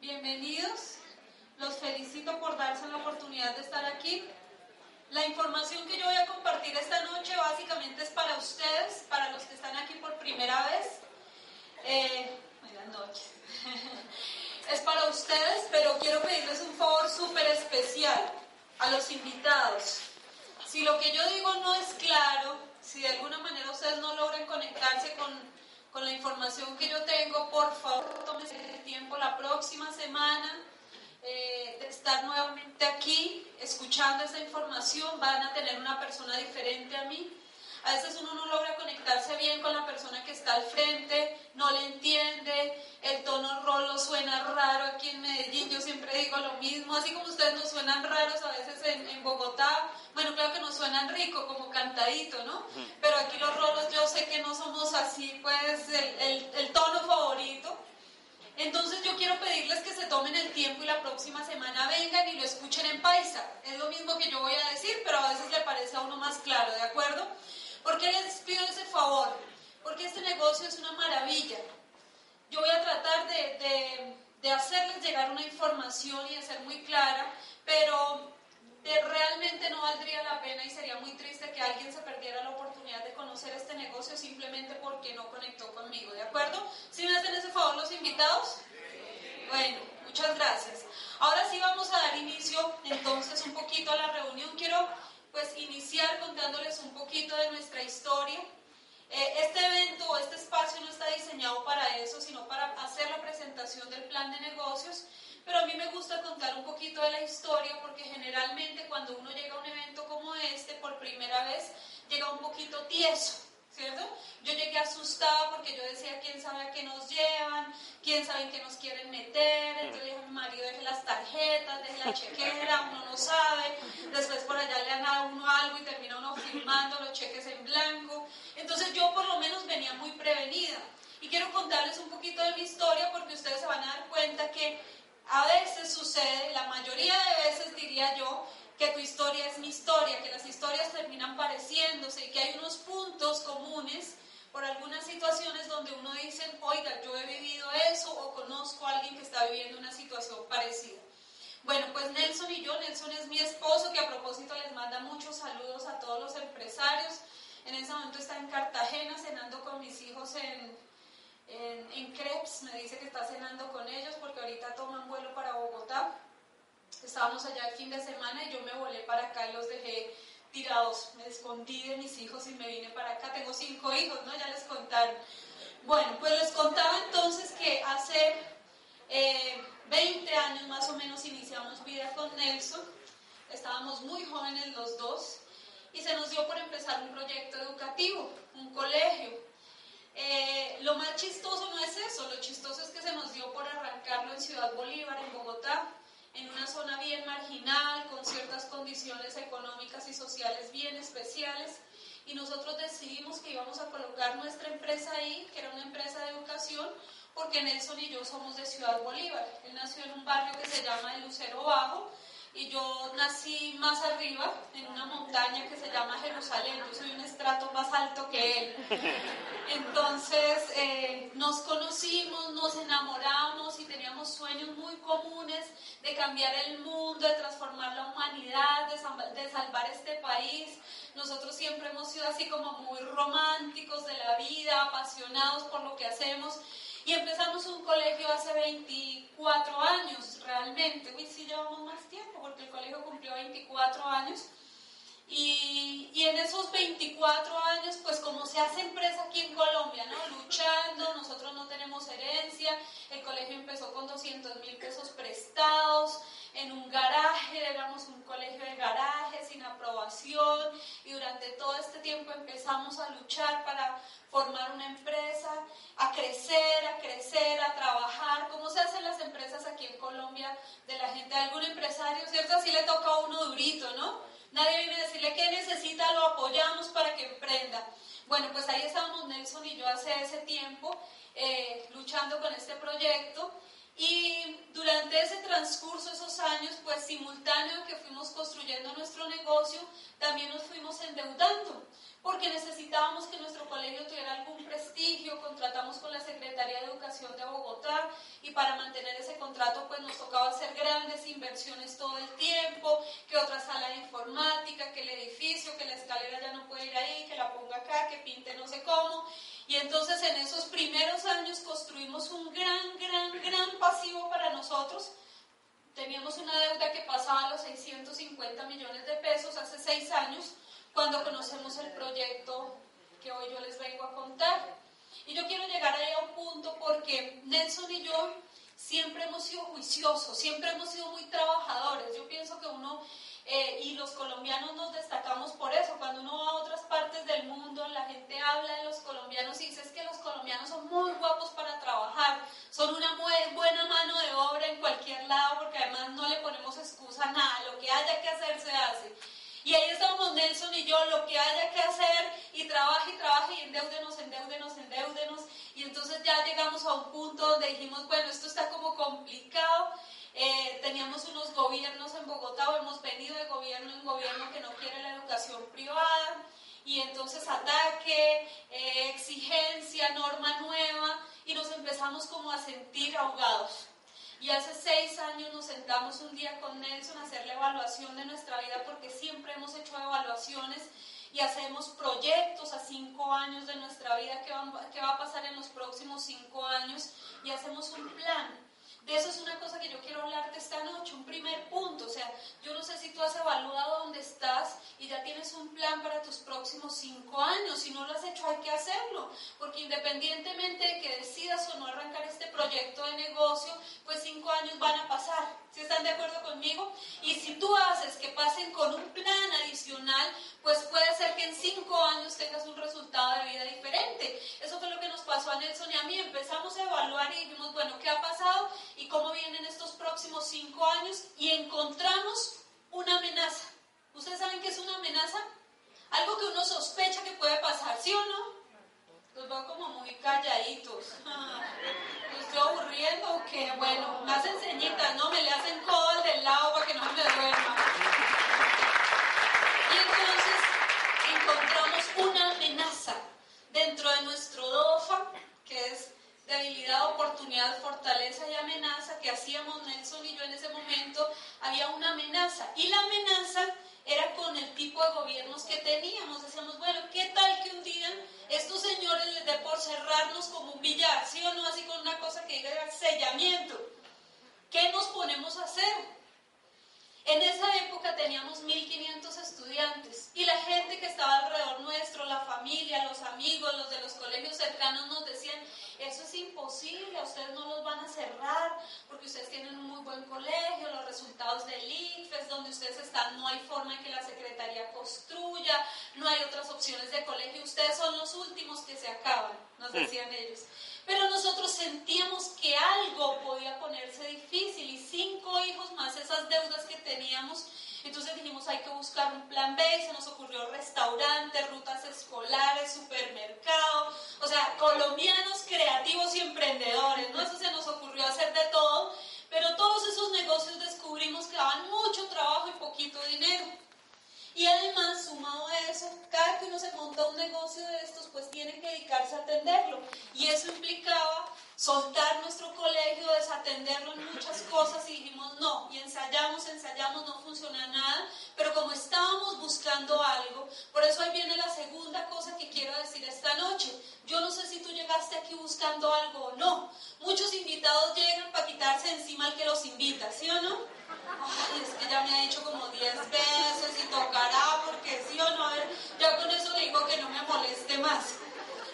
Bienvenidos. Los felicito por darse la oportunidad de estar aquí. La información que yo voy a compartir esta noche básicamente es para ustedes, para los que están aquí por primera vez. Eh, buenas noches. es para ustedes, pero quiero pedirles un favor súper especial a los invitados. Si lo que yo digo no es claro, si de alguna manera ustedes no logran conectarse con con la información que yo tengo, por favor, tómense el tiempo la próxima semana eh, de estar nuevamente aquí escuchando esa información. Van a tener una persona diferente a mí. A veces uno no logra conectarse bien con la persona que está al frente, no le entiende, el tono rolo suena raro aquí en Medellín, yo siempre digo lo mismo, así como ustedes nos suenan raros a veces en, Bogotá, bueno, creo que nos suenan rico, como cantadito, ¿no? Pero aquí los rolos yo sé que no somos así, pues, el, el tono favorito. Entonces yo quiero pedirles que se tomen el tiempo y la próxima semana vengan y lo escuchen en paisa. Es lo mismo que yo voy a decir, pero a veces le parece a uno más claro, ¿de acuerdo? ¿Por qué les pido ese favor? Porque este negocio es una maravilla. Yo voy a tratar de, hacerles llegar una información y de ser muy clara, pero realmente no valdría la pena y sería muy triste que alguien se perdiera la oportunidad de conocer este negocio simplemente porque no conectó conmigo, ¿de acuerdo? ¿Sí me hacen ese favor los invitados? Bueno, muchas gracias. Ahora sí vamos a dar inicio entonces un poquito a la reunión. Quiero pues iniciar contándoles un poquito de nuestra historia. Eh, este evento o este espacio no está diseñado para eso, sino para hacer la presentación del plan de negocios, pero a mí me gusta contar un poquito de la historia porque generalmente cuando uno llega a un evento como este por primera vez, llega un poquito tieso. ¿Cierto? Yo llegué asustada porque yo decía, ¿quién sabe a qué nos llevan? ¿Quién sabe en qué nos quieren meter? Entonces le dije a mi marido, deje las tarjetas, deje la chequera, uno no sabe. Después por allá le dan a uno algo y termina uno firmando los cheques en blanco. Entonces yo por lo menos venía muy prevenida. Y quiero contarles un poquito de mi historia porque ustedes se van a dar cuenta que a veces sucede, la mayoría de veces diría yo, que tu historia es mi historia, que las historias terminan pareciéndose y que hay unos puntos comunes por algunas situaciones donde uno dice, oiga, yo he vivido eso o conozco a alguien que está viviendo una situación parecida. Bueno, pues Nelson y yo, Nelson es mi esposo, que a propósito les manda muchos saludos a todos los empresarios. En ese momento está en Cartagena cenando con mis hijos en, en, en Creps, me dice que está cenando con ellos porque ahorita toman vuelo para Bogotá. Estábamos allá el fin de semana y yo me volé para acá y los dejé tirados. Me escondí de mis hijos y me vine para acá. Tengo cinco hijos, ¿no? Ya les contaron. Bueno, pues les contaba entonces que hace 20 eh, años más o menos iniciamos vida con Nelson. Estábamos muy jóvenes los dos y se nos dio por empezar un proyecto educativo, un colegio. Eh, lo más chistoso no es eso, lo chistoso es que se nos dio por arrancarlo en Ciudad Bolívar, en Bogotá en una zona bien marginal, con ciertas condiciones económicas y sociales bien especiales, y nosotros decidimos que íbamos a colocar nuestra empresa ahí, que era una empresa de educación, porque Nelson y yo somos de Ciudad Bolívar. Él nació en un barrio que se llama El Lucero Bajo, y yo nací más arriba, en una montaña que se llama Jerusalén, yo soy un estrato más alto que él. Entonces eh, nos conocimos, nos enamoramos y teníamos sueños muy comunes de cambiar el mundo, de transformar la humanidad, de, de salvar este país. Nosotros siempre hemos sido así como muy románticos de la vida, apasionados por lo que hacemos. Y empezamos un colegio hace 24 años realmente. Uy, sí llevamos más tiempo porque el colegio cumplió 24 años. Y, y, en esos 24 años, pues como se hace empresa aquí en Colombia, ¿no? Luchando, nosotros no tenemos herencia, el colegio empezó con 200 mil pesos prestados, en un garaje, éramos un colegio de garaje, sin aprobación, y durante todo este tiempo empezamos a luchar para formar una empresa, a crecer, a crecer, a trabajar, como se hacen las empresas aquí en Colombia de la gente, algún empresario, ¿cierto? Así le toca a uno durito, ¿no? Nadie viene a decirle qué necesita, lo apoyamos para que emprenda. Bueno, pues ahí estábamos Nelson y yo hace ese tiempo eh, luchando con este proyecto y durante ese transcurso, esos años, pues simultáneo que fuimos construyendo nuestro negocio, también nos fuimos endeudando. porque necesitábamos que nuestro colegio tuviera algún prestigio, contratamos con la Secretaría de Educación de Bogotá y para mantener ese contrato pues nos tocaba hacer grandes inversiones todo el tiempo, que otra sala de informática, que el edificio, que la escalera ya no puede ir ahí, que la ponga acá, que pinte no sé cómo. Y entonces en esos primeros años construimos un gran, gran, gran pasivo para nosotros. Teníamos una deuda que pasaba los 650 millones de pesos hace seis años cuando conocemos el proyecto que hoy yo les vengo a contar. Y yo quiero llegar ahí a un punto porque Nelson y yo siempre hemos sido juiciosos, siempre hemos sido muy trabajadores. Yo pienso que uno, eh, y los colombianos nos destacamos por eso, cuando uno va a otras partes del mundo, la gente habla de los colombianos y dice que los colombianos son muy guapos para trabajar, son una muy buena mano de obra en cualquier lado porque además no le ponemos excusa a nada, lo que haya que hacer se hace. Y ahí estamos Nelson y yo, lo que haya que hacer, y trabaja y trabaja y endeudenos, endeudenos, endeudenos. Y entonces ya llegamos a un punto donde dijimos, bueno, esto está como complicado. Eh, teníamos unos gobiernos en Bogotá, hemos venido de gobierno en gobierno que no quiere la educación privada. Y entonces ataque, eh, exigencia, norma nueva, y nos empezamos como a sentir ahogados. Y hace seis años nos sentamos un día con Nelson a hacer la evaluación de nuestra vida porque siempre hemos hecho evaluaciones y hacemos proyectos a cinco años de nuestra vida, qué va, qué va a pasar en los próximos cinco años y hacemos un plan de eso es una cosa que yo quiero hablarte esta noche, un primer punto. O sea, yo no sé si tú has evaluado dónde estás y ya tienes un plan para tus próximos cinco años. Si no lo has hecho, hay que hacerlo. Porque independientemente de que decidas o no arrancar este proyecto de negocio, pues cinco años van a pasar. ¿Sí están de acuerdo conmigo? Y si tú haces que pasen con un plan adicional, pues puede ser que en cinco años tengas un resultado de vida diferente. Eso fue lo que nos pasó a Nelson y a mí. Empezamos a evaluar y dijimos, bueno, ¿qué ha pasado? y cómo vienen estos próximos cinco años y encontramos una amenaza. ¿Ustedes saben qué es una amenaza? Algo que uno sospecha que puede pasar, ¿sí o no? Los veo como muy calladitos. ¿Los estoy aburriendo o qué? Bueno, más enseñitas, ¿no? Me le hacen codo del lado para que no me duerma. Y entonces encontramos una amenaza dentro de nuestro DOFA, que es debilidad, oportunidad, fortaleza y amenaza que hacíamos Nelson y yo en ese momento, había una amenaza. Y la amenaza era con el tipo de gobiernos que teníamos. Decíamos, bueno, ¿qué tal que un día estos señores les dé por cerrarnos como un billar? ¿Sí o no? Así con una cosa que diga sellamiento. ¿Qué nos ponemos a hacer? En esa época teníamos 1.500 estudiantes y la gente que estaba alrededor nuestro, la familia, los amigos, los de los colegios cercanos nos decían, eso es imposible, a ustedes no los van a cerrar porque ustedes tienen un muy buen colegio, los resultados del IFES, donde ustedes están, no hay forma en que la Secretaría construya, no hay otras opciones de colegio, ustedes son los últimos que se acaban, nos decían ellos. Pero nosotros sentíamos que algo podía ponerse difícil y cinco hijos más esas deudas que teníamos. Entonces dijimos, hay que buscar un plan B y se nos ocurrió restaurantes, rutas escolares, supermercado, o sea, colombianos creativos y emprendedores, ¿no? Eso se nos ocurrió hacer de todo, pero todos esos negocios descubrimos que daban mucho trabajo y poquito dinero. Y además, sumado a eso, cada que uno se monta un negocio de estos, pues tiene que dedicarse a atenderlo. Y eso implicaba soltar nuestro colegio, desatenderlo en muchas cosas y dijimos no, y ensayamos, ensayamos, no funciona nada, pero como estábamos buscando algo, por eso ahí viene la segunda cosa que quiero decir esta noche. Yo no sé si tú llegaste aquí buscando algo o no. Muchos invitados llegan para quitarse encima al que los invita, ¿sí o no? Ay, es que ya me ha dicho como 10 veces y tocará porque sí o no, a ver, ya con eso le digo que no me moleste más.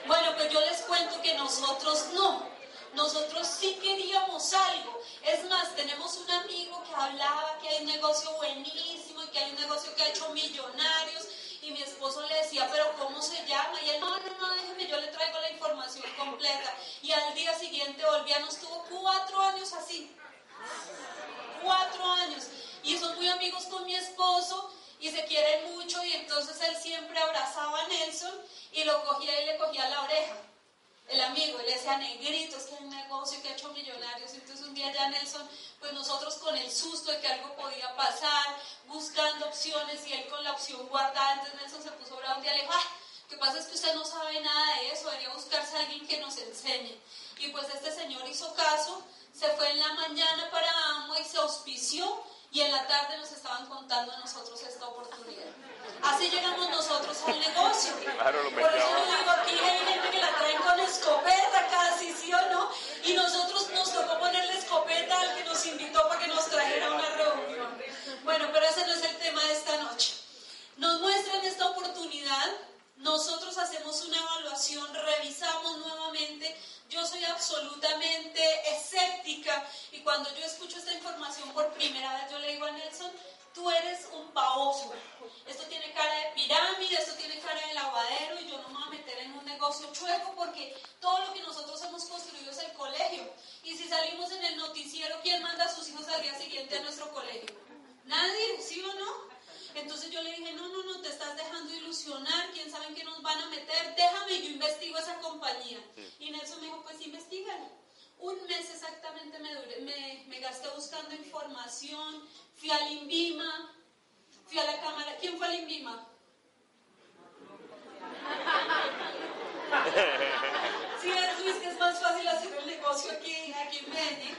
Bueno, pues yo les cuento que nosotros no, nosotros sí queríamos algo. Es más, tenemos un amigo que hablaba que hay un negocio buenísimo y que hay un negocio que ha hecho millonarios y mi esposo le decía, pero ¿cómo se llama? Y él, no, no, no, déjeme, yo le traigo la información completa. Y al día siguiente volvía, nos tuvo cuatro años así cuatro años y son muy amigos con mi esposo y se quieren mucho y entonces él siempre abrazaba a Nelson y lo cogía y le cogía la oreja. El amigo, y le decía, negrito, es que hay un negocio que ha hecho millonarios. Entonces un día ya Nelson, pues nosotros con el susto de que algo podía pasar, buscando opciones y él con la opción guardada, entonces Nelson se puso bravo un día le dijo, Lo que pasa es que usted no sabe nada de eso, debería buscarse a alguien que nos enseñe. Y pues este señor hizo caso, se fue en la mañana para Amo y se auspició y en la tarde nos estaban contando a nosotros esta oportunidad. Así llegamos nosotros al negocio. Por eso yo digo, aquí hay gente que la traen con escopeta casi, ¿sí o no? Y nosotros nos tocó ponerle escopeta al que nos invitó para que nos trajera una reunión. Bueno, pero ese no es el tema de esta noche. Nos muestran esta oportunidad, nosotros hacemos una evaluación, revisamos nuevamente yo soy absolutamente escéptica y cuando yo escucho esta información por primera vez, yo le digo a Nelson, tú eres un baboso. Esto tiene cara de pirámide, esto tiene cara de lavadero y yo no me voy a meter en un negocio chueco porque todo lo que nosotros hemos construido es el colegio. Y si salimos en el noticiero, ¿quién manda a sus hijos al día siguiente a nuestro colegio? Nadie, ¿sí o no? Entonces yo le dije, no, no, no, te estás dejando ilusionar, quién sabe en qué nos van a meter, déjame, yo investigo esa compañía. Y Nelson me dijo, pues investigan. Un mes exactamente me, me, me gasté buscando información, fui al INVIMA, fui a la cámara. ¿Quién fue al INVIMA? Sí, Luis, que es más fácil hacer el negocio aquí, aquí en Medellín.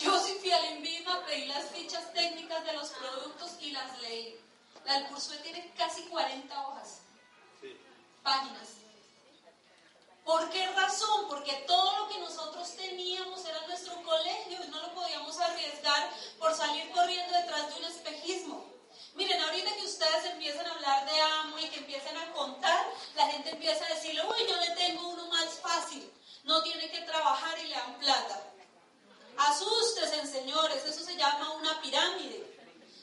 Yo sí fui al INVIMA, pedí las fichas técnicas de los productos y las leí. La del curso tiene casi 40 hojas, páginas. ¿Por qué razón? Porque todo lo que nosotros teníamos era nuestro colegio y no lo podíamos arriesgar por salir corriendo detrás de un espejismo. Miren, ahorita que ustedes empiezan a hablar de amo y que empiezan a contar, la gente empieza a decirle, uy, yo le tengo uno más fácil, no tiene que trabajar y le dan plata. Asústese, señores, eso se llama una pirámide.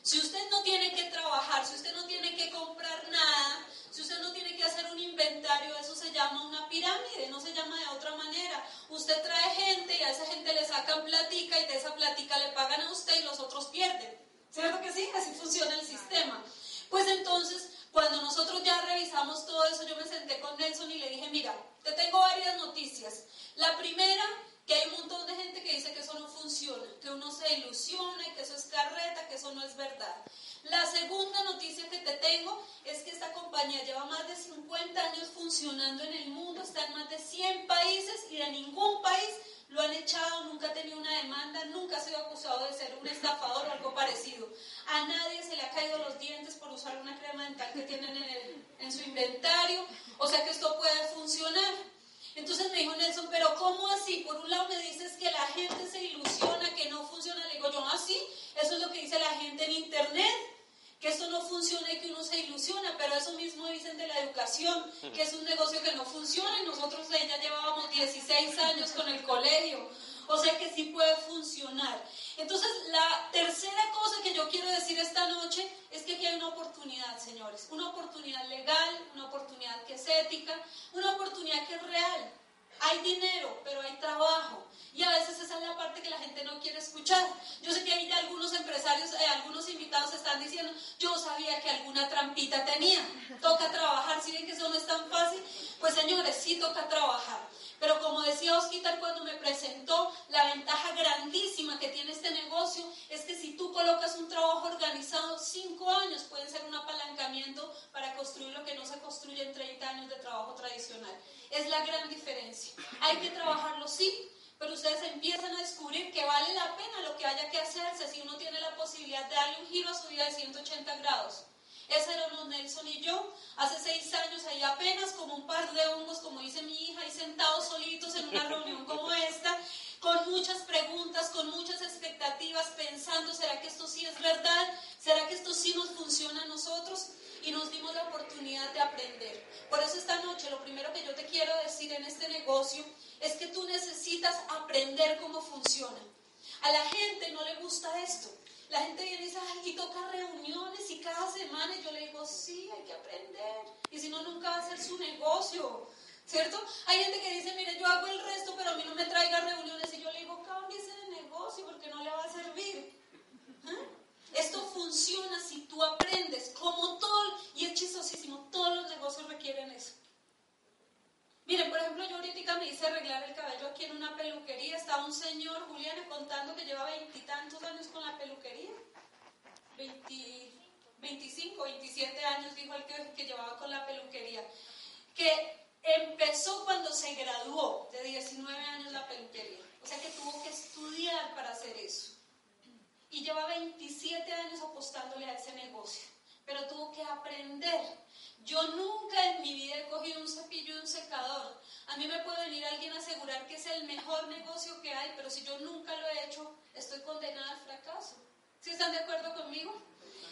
Si usted no tiene que trabajar, si usted no tiene que comprar nada, si usted no tiene que hacer un inventario, eso se llama una pirámide, no se llama de otra manera. Usted trae gente y a esa gente le sacan platica y de esa platica le pagan a usted y los otros pierden. ¿Cierto que sí? Así funciona el sistema. Pues entonces, cuando nosotros ya revisamos todo eso, yo me senté con Nelson y le dije, mira, te tengo varias noticias. La primera que hay un montón de gente que dice que eso no funciona, que uno se ilusiona que eso es carreta, que eso no es verdad. La segunda noticia que te tengo es que esta compañía lleva más de 50 años funcionando en el mundo, está en más de 100 países y de ningún país lo han echado, nunca ha tenido una demanda, nunca ha sido acusado de ser un estafador o algo parecido. A nadie se le ha caído los dientes por usar una crema dental que tienen en, en su inventario, o sea que esto puede funcionar. Entonces me dijo Nelson, pero ¿cómo así? Por un lado me dices que la gente se ilusiona, que no funciona. Le digo yo, así, ¿Ah, eso es lo que dice la gente en internet, que esto no funciona y que uno se ilusiona, pero eso mismo dicen de la educación, que es un negocio que no funciona y nosotros ya llevábamos 16 años con el colegio. O sea que sí puede funcionar. Entonces, la tercera cosa que yo quiero decir esta noche es que aquí hay una oportunidad, señores. Una oportunidad legal, una oportunidad que es ética, una oportunidad que es real. Hay dinero, pero hay trabajo. Y a veces esa es la parte que la gente no quiere escuchar. Yo sé que hay algunos empresarios, eh, algunos invitados están diciendo, yo sabía que alguna trampita tenía. Toca trabajar. Si ven que eso no es tan fácil, pues señores, sí toca trabajar. Pero como decía Osquitar cuando me presentó, la ventaja grandísima que tiene este negocio es que si tú colocas un trabajo organizado, cinco años pueden ser un apalancamiento para construir lo que no se construye en 30 años de trabajo tradicional. Es la gran diferencia. Hay que trabajarlo, sí, pero ustedes empiezan a descubrir que vale la pena lo que haya que hacerse si uno tiene la posibilidad de darle un giro a su vida de 180 grados. Ese éramos Nelson y yo, hace seis años, ahí apenas como un par de hongos, como dice mi hija, ahí sentados solitos en una reunión como esta, con muchas preguntas, con muchas expectativas, pensando, ¿será que esto sí es verdad? ¿Será que esto sí nos funciona a nosotros? Y nos dimos la oportunidad de aprender. Por eso esta noche lo primero que yo te quiero decir en este negocio es que tú necesitas aprender cómo funciona. A la gente no le gusta esto. La gente viene y dice, ay, y toca reuniones y cada semana. Y yo le digo, sí, hay que aprender. Y si no, nunca va a ser su negocio. ¿Cierto? Hay gente que dice, mire, yo hago el resto, pero a mí no me traiga reuniones. Y yo le digo, cámbiese de negocio porque no le va a servir. ¿Eh? Esto funciona si tú aprendes, como todo, y es chistosísimo, todos los negocios requieren eso. Miren, por ejemplo, yo ahorita me hice arreglar el cabello aquí en una peluquería. Estaba un señor, Julián, contando que lleva veintitantos años con la peluquería. 20, 25, 27 años, dijo el que, que llevaba con la peluquería. Que empezó cuando se graduó de 19 años la peluquería. O sea que tuvo que estudiar para hacer eso. Y lleva 27 años apostándole a ese negocio aprender. Yo nunca en mi vida he cogido un cepillo y un secador. A mí me puede venir alguien a asegurar que es el mejor negocio que hay, pero si yo nunca lo he hecho, estoy condenada al fracaso. ¿Sí están de acuerdo conmigo?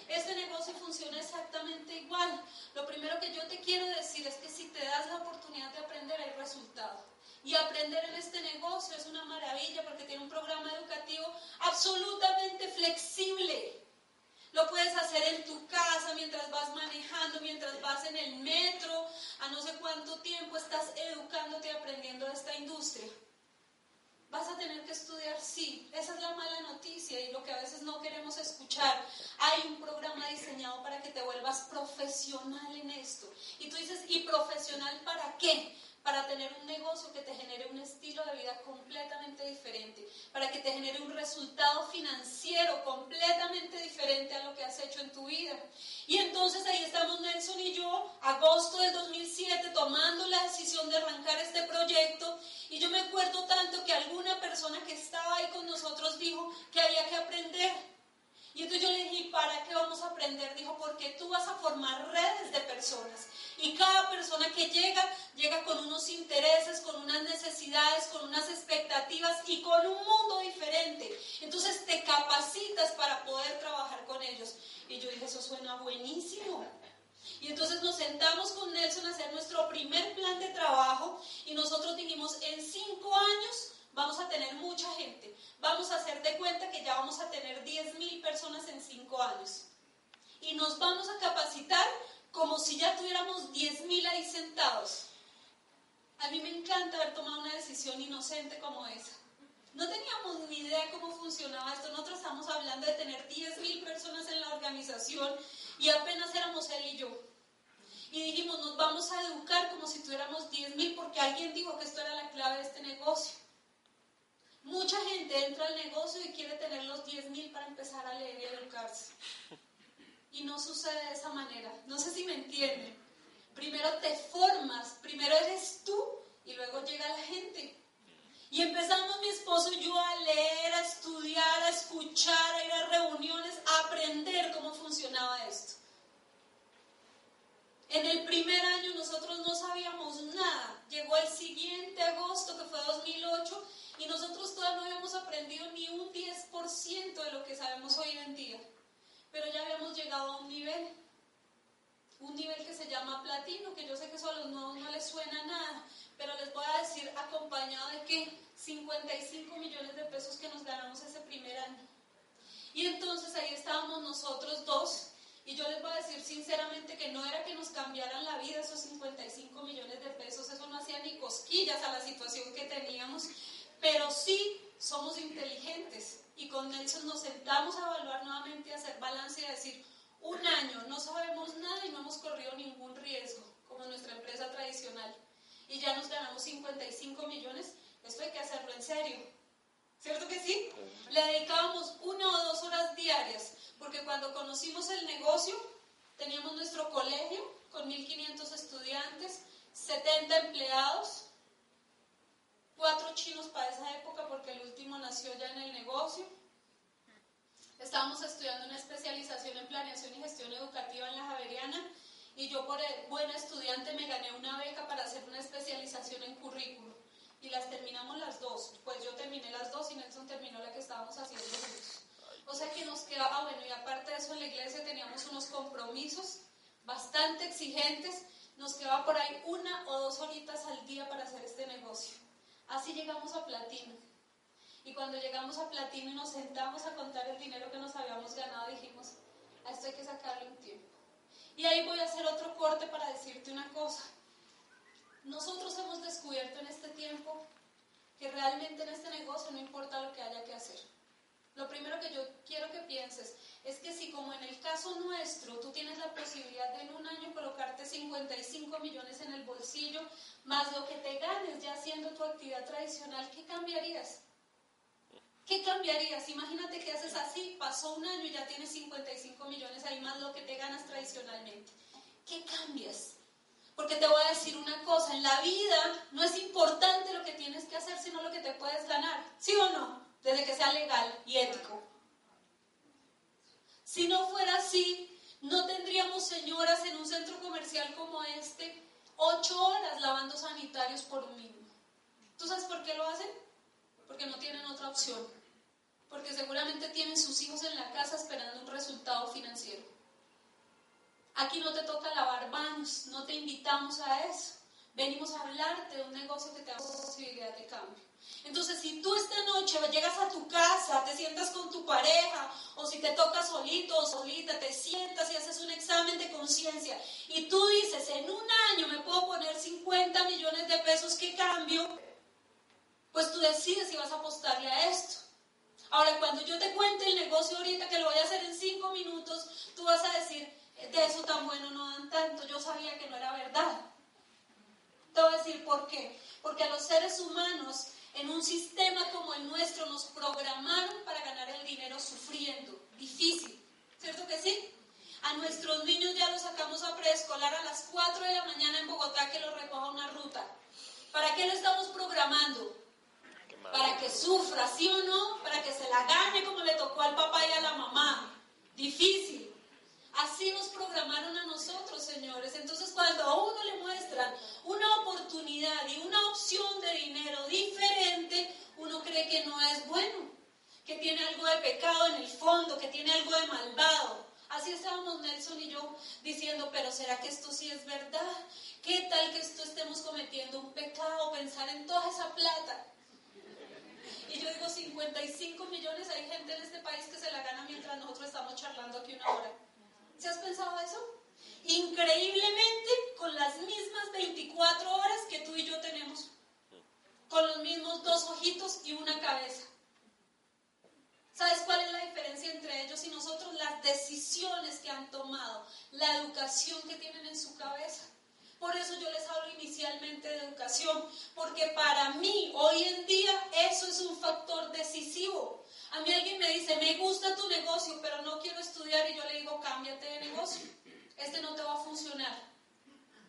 Este negocio funciona exactamente igual. Lo primero que yo te quiero decir es que si te das la oportunidad de aprender, hay resultado. Y aprender en este negocio es una maravilla porque tiene un programa educativo absolutamente flexible. Hacer en tu casa, mientras vas manejando, mientras vas en el metro, a no sé cuánto tiempo estás educándote y aprendiendo de esta industria. ¿Vas a tener que estudiar? Sí, esa es la mala noticia y lo que a veces no queremos escuchar. Hay un programa diseñado para que te vuelvas profesional en esto. Y tú dices, ¿y profesional para qué? Para tener un negocio que te genere un estilo de vida completamente diferente, para que te genere un resultado financiero completamente diferente a lo que has hecho en tu vida. Y entonces ahí estamos Nelson y yo, agosto del 2007, tomando la decisión de arrancar este proyecto. Y yo me acuerdo tanto que alguna persona que estaba ahí con nosotros dijo que había que aprender y entonces yo le dije, ¿para qué vamos a aprender? Dijo, porque tú vas a formar redes de personas. Y cada persona que llega, llega con unos intereses, con unas necesidades, con unas expectativas y con un mundo diferente. Entonces te capacitas para poder trabajar con ellos. Y yo dije, eso suena buenísimo. Y entonces nos sentamos con Nelson a hacer nuestro primer plan de trabajo y nosotros dijimos, en cinco años vamos a tener mucha gente. Vamos a hacer de cuenta que ya vamos a tener 10.000 personas en 5 años. Y nos vamos a capacitar como si ya tuviéramos 10.000 ahí sentados. A mí me encanta haber tomado una decisión inocente como esa. No teníamos ni idea cómo funcionaba esto. Nosotros estamos hablando de tener 10.000 personas en la organización y apenas éramos él y yo. Y dijimos, nos vamos a educar como si tuviéramos 10.000 porque alguien dijo que esto era la clave de este negocio. Mucha gente entra al negocio y quiere tener los 10 mil para empezar a leer y educarse. Y no sucede de esa manera. No sé si me entienden. Primero te formas, primero eres tú y luego llega la gente. Y empezamos mi esposo y yo a leer, a estudiar, a escuchar, a ir a reuniones, a aprender cómo funcionaba esto. En el primer año nosotros no sabíamos nada. Llegó el siguiente agosto, que fue 2008, y nosotros todavía no habíamos aprendido ni un 10% de lo que sabemos hoy en día. Pero ya habíamos llegado a un nivel, un nivel que se llama platino, que yo sé que eso a los nuevos no les suena nada, pero les voy a decir acompañado de que 55 millones de pesos que nos ganamos ese primer año. Y entonces ahí estábamos nosotros dos, y yo les voy a decir sinceramente que no era que nos cambiaran la vida esos 55 millones de pesos, eso no hacía ni cosquillas a la situación que teníamos, pero sí somos inteligentes y con Nelson nos sentamos a evaluar nuevamente, a hacer balance y a decir, un año no sabemos nada y no hemos corrido ningún riesgo, como nuestra empresa tradicional, y ya nos ganamos 55 millones, esto hay que hacerlo en serio. ¿Cierto que sí? Le dedicábamos una o dos horas diarias, porque cuando conocimos el negocio, teníamos nuestro colegio con 1.500 estudiantes, 70 empleados, cuatro chinos para esa época porque el último nació ya en el negocio. Estábamos estudiando una especialización en planeación y gestión educativa en la Javeriana y yo por buena estudiante me gané una beca para hacer una especialización en currículo y las terminamos las dos. Pues yo terminé las dos y Nelson terminó la que estábamos haciendo. O sea que nos quedaba, ah, bueno, y aparte de eso en la iglesia teníamos unos compromisos bastante exigentes, nos quedaba por ahí una o dos horitas al día para hacer este negocio. Así llegamos a platino. Y cuando llegamos a platino y nos sentamos a contar el dinero que nos habíamos ganado, dijimos, a esto hay que sacarle un tiempo. Y ahí voy a hacer otro corte para decirte una cosa. Nosotros hemos descubierto en este tiempo que realmente en este negocio no importa lo que haya que hacer. Lo primero que yo quiero que pienses es que si como en el caso nuestro tú tienes la posibilidad de en un año colocarte 55 millones en el bolsillo, más lo que te ganes ya haciendo tu actividad tradicional, ¿qué cambiarías? ¿Qué cambiarías? Imagínate que haces así, pasó un año y ya tienes 55 millones ahí más lo que te ganas tradicionalmente. ¿Qué cambias? Porque te voy a decir una cosa, en la vida no es importante lo que tienes que hacer, sino lo que te puedes ganar. ¿Sí o no? Desde que sea legal y ético. Si no fuera así, No tendríamos señoras en un centro comercial como este ocho horas lavando sanitarios por un mínimo. ¿Tú sabes por qué lo hacen? Porque no tienen otra opción. Porque seguramente tienen sus hijos en la casa esperando un resultado financiero. Aquí no te toca lavar baños, no te invitamos a eso. Venimos a hablarte de un negocio que te da posibilidad de cambio. Entonces, si tú esta noche llegas a tu casa, te sientas con tu pareja, o si te toca solito o solita, te sientas y haces un examen de conciencia, y tú dices, en un año me puedo poner 50 millones de pesos, ¿qué cambio? Pues tú decides si vas a apostarle a esto. Ahora, cuando yo te cuente el negocio ahorita, que lo voy a hacer en 5 minutos, tú vas a decir, de eso tan bueno no dan tanto, yo sabía que no era verdad. Te voy a decir por qué. Porque a los seres humanos en un sistema como el nuestro nos programaron para ganar el dinero sufriendo, difícil, ¿cierto que sí? A nuestros niños ya los sacamos a preescolar a las 4 de la mañana en Bogotá que los recoja una ruta. ¿Para qué lo estamos programando? Para que sufra, ¿sí o no? Para que se la gane como le tocó al papá y a la mamá. Difícil. Así nos programaron a nosotros, señores. Entonces, cuando a uno le muestran una oportunidad y una opción de dinero diferente, uno cree que no es bueno, que tiene algo de pecado en el fondo, que tiene algo de malvado. Así estábamos Nelson y yo diciendo, pero ¿será que esto sí es verdad? ¿Qué tal que esto estemos cometiendo un pecado? Pensar en toda esa plata. Y yo digo, 55 millones, hay gente en este país que se la gana mientras nosotros estamos charlando aquí una hora. ¿Se has pensado eso? Increíblemente con las mismas 24 horas que tú y yo tenemos. Con los mismos dos ojitos y una cabeza. ¿Sabes cuál es la diferencia entre ellos y nosotros? Las decisiones que han tomado, la educación que tienen en su cabeza. Por eso yo les hablo inicialmente de educación, porque para mí hoy en día eso es un factor decisivo. A mí alguien me dice, me gusta tu negocio, pero no quiero estudiar y yo le digo, cámbiate de negocio. Este no te va a funcionar.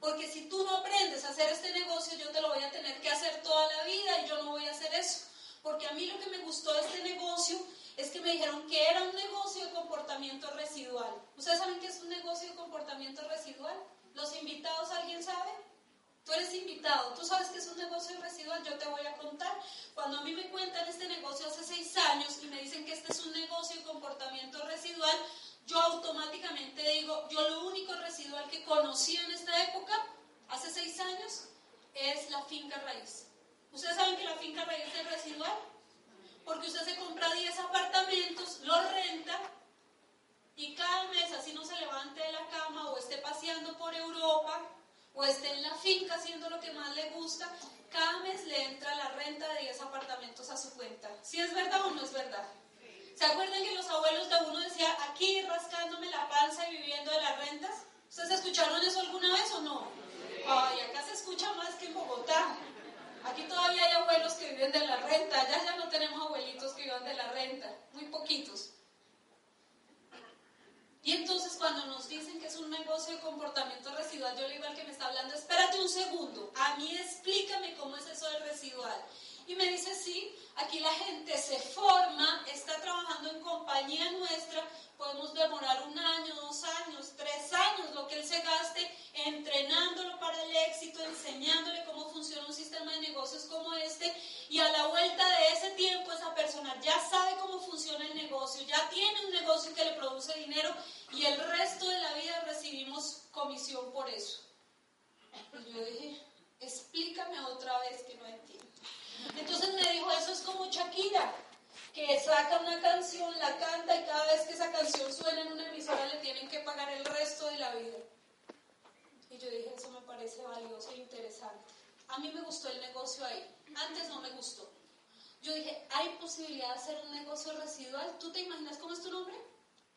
Porque si tú no aprendes a hacer este negocio, yo te lo voy a tener que hacer toda la vida y yo no voy a hacer eso. Porque a mí lo que me gustó de este negocio es que me dijeron que era un negocio de comportamiento residual. ¿Ustedes saben qué es un negocio de comportamiento residual? ¿Los invitados alguien sabe? Tú eres invitado, tú sabes que es un negocio residual, yo te voy a contar. Cuando a mí me cuentan este negocio hace seis años y me dicen que este es un negocio de comportamiento residual, yo automáticamente digo, yo lo único residual que conocí en esta época, hace seis años, es la finca raíz. ¿Ustedes saben que la finca raíz es residual? Porque usted se compra 10 apartamentos, los renta y cada mes, así no se levante de la cama o esté paseando por Europa, o esté en la finca haciendo lo que más le gusta, cada mes le entra la renta de 10 apartamentos a su cuenta. ¿Sí es verdad o no es verdad? ¿Se acuerdan que los abuelos de uno decían aquí rascándome la panza y viviendo de las rentas? ¿Ustedes escucharon eso alguna vez o no? Ay, acá se escucha más que en Bogotá. Aquí todavía hay abuelos que viven de la renta, allá ya no tenemos abuelitos que vivan de la renta, muy poquitos. Y entonces cuando nos dicen que es un negocio de comportamiento residual, yo le digo al que me está hablando, espérate un segundo, a mí explícame cómo es eso del residual. Y me dice, sí, aquí la gente se forma, está trabajando en compañía nuestra, podemos demorar un año, dos años, tres años, lo que él se gaste entrenándolo para el éxito, enseñándole cómo funciona un sistema de negocios como este, y a la vuelta de ese tiempo esa persona ya sabe cómo funciona el negocio, ya tiene un negocio que le produce dinero y el resto de la vida recibimos comisión por eso. Y yo dije, explícame otra vez que no entiendo. Entonces me dijo, eso es como Shakira, que saca una canción, la canta y cada vez que esa canción suena en una emisora le tienen que pagar el resto de la vida. Y yo dije, eso me parece valioso e interesante. A mí me gustó el negocio ahí, antes no me gustó. Yo dije, ¿hay posibilidad de hacer un negocio residual? ¿Tú te imaginas cómo es tu nombre?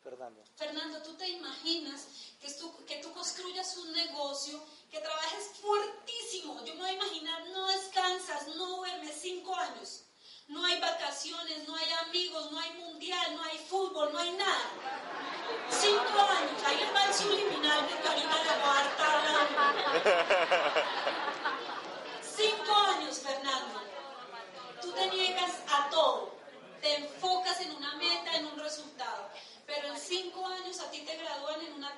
Fernando. Fernando, ¿tú te imaginas que tú, que tú construyas un negocio, que trabajes fuertísimo? Yo me voy a imaginar, no descansas, no duermes cinco años. No hay vacaciones, no hay amigos, no hay mundial, no hay fútbol, no hay nada. Cinco años, ahí va el subliminal que Karina le va Cinco años, Fernando. Tú te niegas a todo. Te enfocas en una meta, en un resultado pero en cinco años a ti te gradúan en una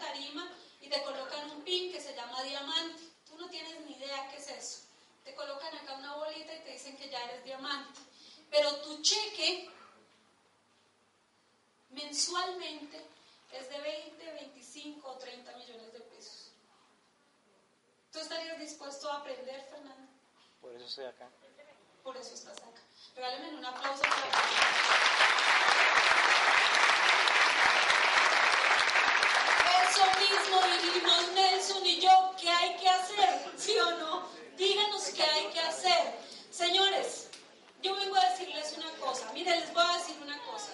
tarifa a diamante. Tú no tienes ni idea qué es eso. Te colocan acá una bolita y te dicen que ya eres diamante. Pero tu cheque mensualmente es de 20, 25 o 30 millones de pesos. ¿Tú estarías dispuesto a aprender, Fernando? Por eso estoy acá. Por eso estás acá. Regálenme un aplauso para Eso mismo dijimos Nelson y yo, ¿qué hay que hacer? ¿Sí o no? Díganos qué hay que hacer. Señores, yo vengo a decirles una cosa. Miren, les voy a decir una cosa.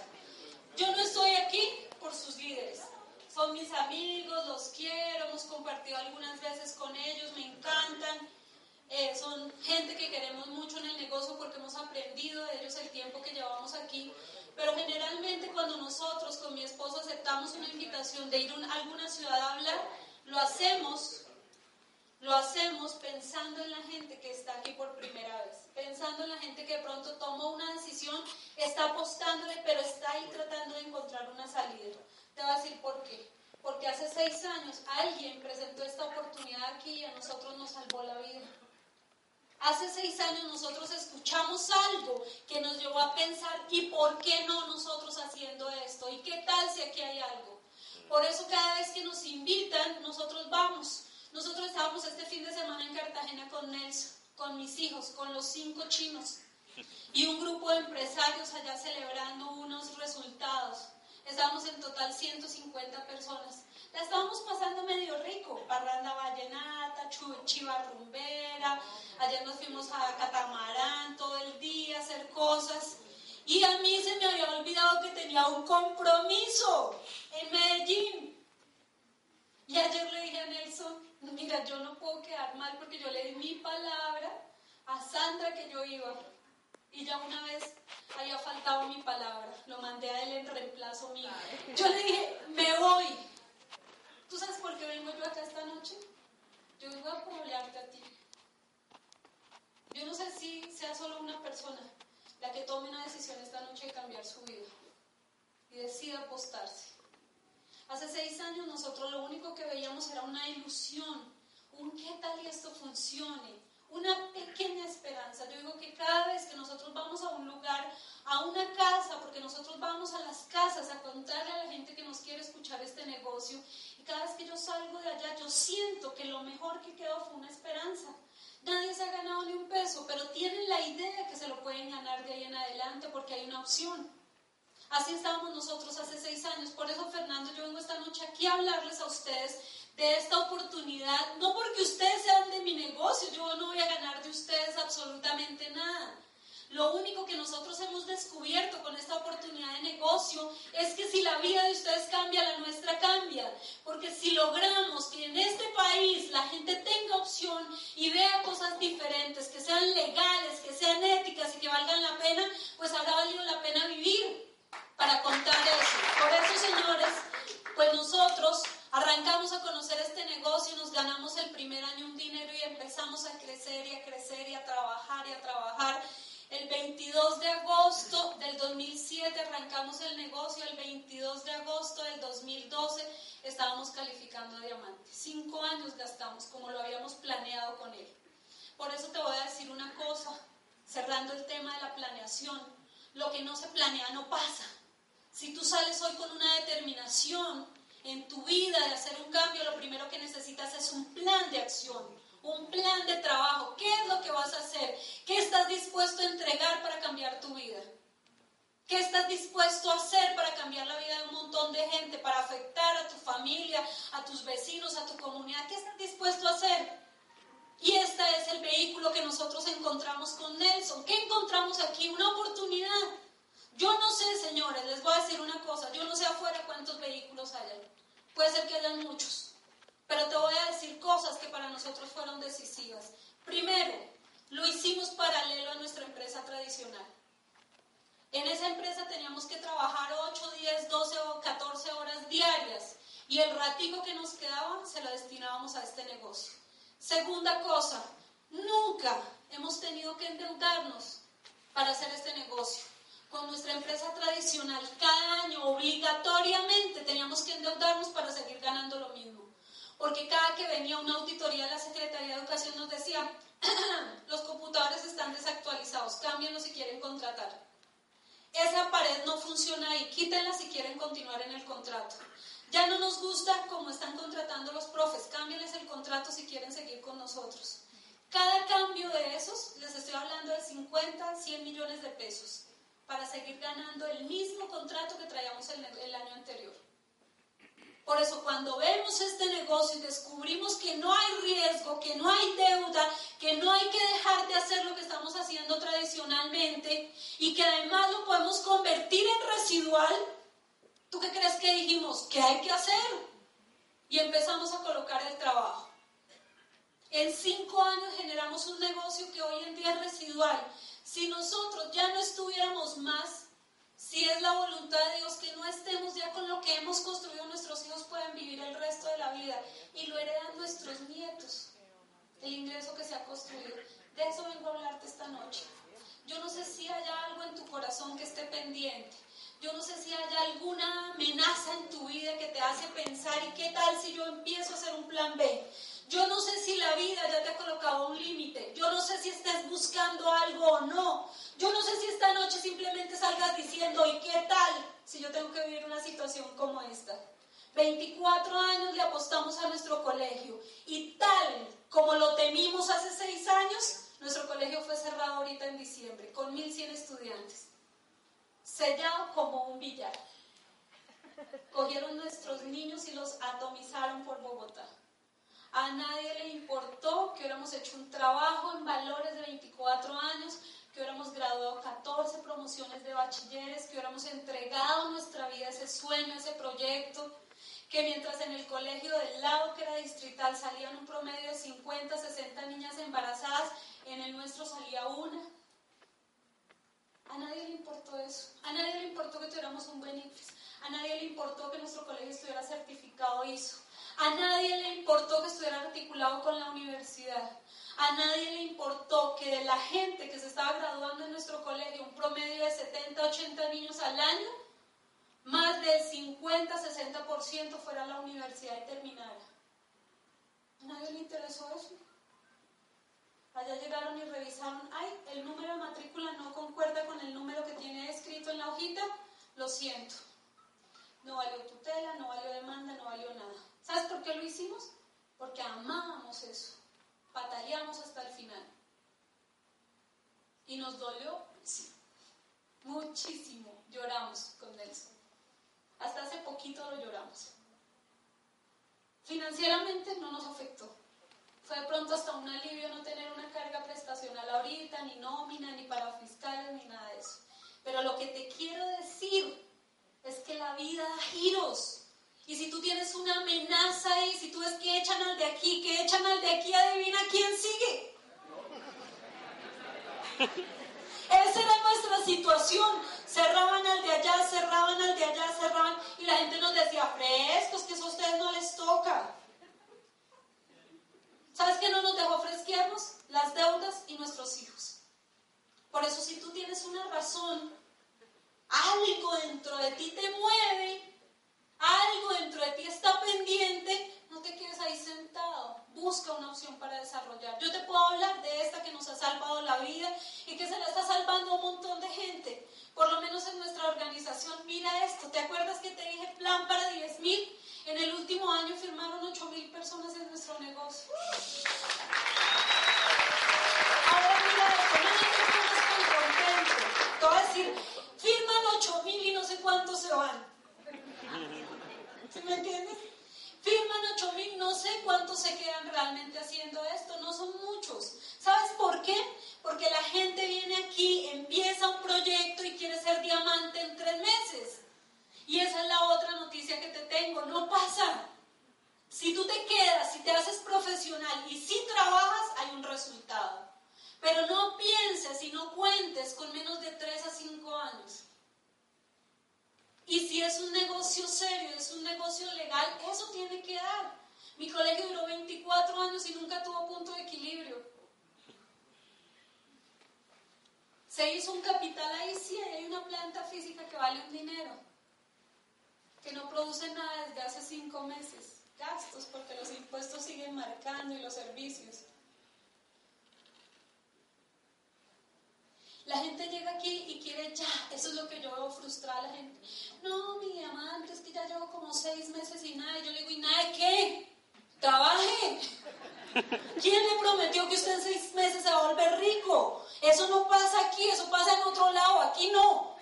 Yo no estoy aquí por sus líderes. Son mis amigos, los quiero, hemos compartido algunas veces con ellos, me encantan. Eh, son gente que queremos mucho en el negocio porque hemos aprendido de ellos el tiempo que llevamos aquí. Pero generalmente cuando nosotros con mi esposo aceptamos una invitación de ir a alguna ciudad a hablar, lo hacemos, lo hacemos pensando en la gente que está aquí por primera vez, pensando en la gente que de pronto tomó una decisión, está apostándole, pero está ahí tratando de encontrar una salida. Te voy a decir por qué. Porque hace seis años alguien presentó esta oportunidad aquí y a nosotros nos salvó la vida. Hace seis años nosotros escuchamos algo que nos llevó a pensar, ¿y por qué no nosotros haciendo esto? ¿Y qué tal si aquí hay algo? Por eso cada vez que nos invitan, nosotros vamos. Nosotros estábamos este fin de semana en Cartagena con Nelson, con mis hijos, con los cinco chinos y un grupo de empresarios allá celebrando unos resultados. Estábamos en total 150 personas. La estábamos pasando medio rico, parranda vallenata, chiva rumbera, ayer nos fuimos a catamarán todo el día a hacer cosas. Y a mí se me había olvidado que tenía un compromiso en Medellín. Y ayer le dije a Nelson, mira, yo no puedo quedar mal porque yo le di mi palabra a Sandra que yo iba. Y ya una vez había faltado mi palabra, lo mandé a él en reemplazo mío. Yo le dije, me voy. ¿Tú sabes por qué vengo yo acá esta noche? Yo vengo a hablarte a ti. Yo no sé si sea solo una persona la que tome una decisión esta noche de cambiar su vida y decida apostarse. Hace seis años nosotros lo único que veíamos era una ilusión, un qué tal y esto funcione, una pequeña esperanza. Yo digo que cada vez que nosotros vamos a un lugar, a una casa, porque nosotros vamos a las casas a contarle a la gente que nos quiere escuchar este negocio, cada vez que yo salgo de allá, yo siento que lo mejor que quedó fue una esperanza. Nadie se ha ganado ni un peso, pero tienen la idea que se lo pueden ganar de ahí en adelante porque hay una opción. Así estábamos nosotros hace seis años. Por eso, Fernando, yo vengo esta noche aquí a hablarles a ustedes de esta oportunidad, no porque ustedes sean de mi negocio, yo no voy a ganar de ustedes absolutamente nada. Lo único que nosotros hemos descubierto con esta oportunidad de negocio es que si la vida de ustedes cambia, la nuestra cambia. Porque si logramos que en este país la gente tenga opción y vea cosas diferentes, que sean legales, que sean éticas y que valgan la pena, pues habrá valido la pena vivir para contar eso. Por eso, señores, pues nosotros arrancamos a conocer este negocio, nos ganamos el primer año un dinero y empezamos a crecer y a crecer y a trabajar y a trabajar. El 22 de agosto del 2007 arrancamos el negocio, el 22 de agosto del 2012 estábamos calificando a diamante. Cinco años gastamos como lo habíamos planeado con él. Por eso te voy a decir una cosa, cerrando el tema de la planeación. Lo que no se planea no pasa. Si tú sales hoy con una determinación en tu vida de hacer un cambio, lo primero que necesitas es un plan de acción un plan de trabajo. ¿Qué es lo que vas a hacer? ¿Qué estás dispuesto a entregar para cambiar tu vida? ¿Qué estás dispuesto a hacer para cambiar la vida de un montón de gente, para afectar a tu familia, a tus vecinos, a tu comunidad? ¿Qué estás dispuesto a hacer? Y este es el vehículo que nosotros encontramos con Nelson. ¿Qué encontramos aquí? Una oportunidad. Yo no sé, señores, les voy a decir una cosa. Yo no sé afuera cuántos vehículos hay. Puede ser que hayan muchos. Pero te voy a decir cosas que para nosotros fueron decisivas. Primero, lo hicimos paralelo a nuestra empresa tradicional. En esa empresa teníamos que trabajar 8, 10, 12 o 14 horas diarias y el ratico que nos quedaba se lo destinábamos a este negocio. Segunda cosa, nunca hemos tenido que endeudarnos para hacer este negocio. Con nuestra empresa tradicional, cada año obligatoriamente teníamos que endeudarnos para seguir ganando lo mismo porque cada que venía una auditoría de la Secretaría de Educación nos decía, los computadores están desactualizados, cámbienlos si quieren contratar. Esa pared no funciona ahí, quítenla si quieren continuar en el contrato. Ya no nos gusta cómo están contratando los profes, cámbienles el contrato si quieren seguir con nosotros. Cada cambio de esos, les estoy hablando de 50, 100 millones de pesos para seguir ganando el mismo contrato que traíamos el año anterior. Por eso cuando vemos este negocio y descubrimos que no hay riesgo, que no hay deuda, que no hay que dejar de hacer lo que estamos haciendo tradicionalmente y que además lo podemos convertir en residual, ¿tú qué crees que dijimos? ¿Qué hay que hacer? Y empezamos a colocar el trabajo. En cinco años generamos un negocio que hoy en día es residual. Si nosotros ya no estuviéramos más, si es la voluntad de Dios que no estemos ya con lo que hemos construido, nuestros hijos pueden vivir el resto de la vida y lo heredan nuestros nietos, el ingreso que se ha construido. De eso vengo a hablarte esta noche. Yo no sé si hay algo en tu corazón que esté pendiente. Yo no sé si hay alguna amenaza en tu vida que te hace pensar, ¿y qué tal si yo empiezo a hacer un plan B? Yo no sé si la vida ya te ha colocado un límite. Yo no sé si estás buscando algo o no. Yo no sé si esta noche simplemente salgas diciendo, ¿y qué tal si yo tengo que vivir una situación como esta? 24 años le apostamos a nuestro colegio y tal como lo temimos hace 6 años, nuestro colegio fue cerrado ahorita en diciembre con 1.100 estudiantes, sellado como un billar. Cogieron nuestros niños y los atomizaron por Bogotá. A nadie le importó que hubiéramos hecho un trabajo en valores de 24 años, que hubiéramos graduado 14 promociones de bachilleres, que hubiéramos entregado nuestra vida a ese sueño, a ese proyecto, que mientras en el colegio del lado, que era distrital, salían un promedio de 50, 60 niñas embarazadas, en el nuestro salía una. A nadie le importó eso. A nadie le importó que tuviéramos un buen A nadie le importó que nuestro colegio estuviera certificado ISO. A nadie le importó que estuviera articulado con la universidad. A nadie le importó que de la gente que se estaba graduando en nuestro colegio, un promedio de 70, 80 niños al año, más del 50, 60% fuera a la universidad y terminara. A nadie le interesó eso. Allá llegaron y revisaron, ay, el número de matrícula no concuerda con el número que tiene escrito en la hojita, lo siento. No valió tutela, no valió demanda, no valió nada. ¿Sabes por qué lo hicimos? Porque amábamos eso. Batallamos hasta el final. Y nos dolió. Muchísimo. Lloramos con Nelson. Hasta hace poquito lo lloramos. Financieramente no nos afectó. Fue de pronto hasta un alivio no tener una carga prestacional ahorita, ni nómina, ni para fiscales, ni nada de eso. Pero lo que te quiero decir es que la vida da giros. Y si tú tienes una amenaza ahí, si tú ves que echan al de aquí, que echan al de aquí, adivina quién sigue. Esa era nuestra situación. Cerraban al de allá, cerraban al de allá, cerraban. Y la gente nos decía, frescos, que eso a ustedes no les toca. ¿Sabes qué no nos dejó fresquearnos? Las deudas y nuestros hijos. Por eso si tú tienes una razón, algo dentro de ti te mueve, algo dentro de ti está pendiente, no te quedes ahí sentado. Busca una opción para desarrollar. Yo te puedo hablar de esta que nos ha salvado la vida y que se la está salvando a un montón de gente. Por lo menos en nuestra organización, mira esto. ¿Te acuerdas que te dije plan para 10 mil? En el último año firmaron 8 mil personas en nuestro negocio. Ahora mira esto, no estoy contento. Te voy a decir, firman 8 mil y no sé cuántos se van. ¿Sí me entiendes? Firman 8 mil, no sé cuántos se quedan realmente haciendo esto, no son muchos. ¿Sabes por qué? Porque la gente viene aquí, empieza un proyecto y quiere ser diamante en tres meses. Y esa es la otra noticia que te tengo, no pasa. Si tú te quedas, si te haces profesional y si trabajas, hay un resultado. Pero no pienses y no cuentes con menos de 3 a 5 años. Y si es un negocio serio, es un negocio legal, eso tiene que dar. Mi colegio duró 24 años y nunca tuvo punto de equilibrio. Se hizo un capital ahí, sí, hay una planta física que vale un dinero, que no produce nada desde hace cinco meses. Gastos, porque los impuestos siguen marcando y los servicios. La gente llega aquí y quiere ya, eso es lo que yo veo frustrar a la gente. No, mi diamante, es que ya llevo como seis meses y nada. Y yo le digo, ¿y nada de qué? Trabaje. ¿Quién le prometió que usted en seis meses se va a volver rico? Eso no pasa aquí, eso pasa en otro lado, aquí no.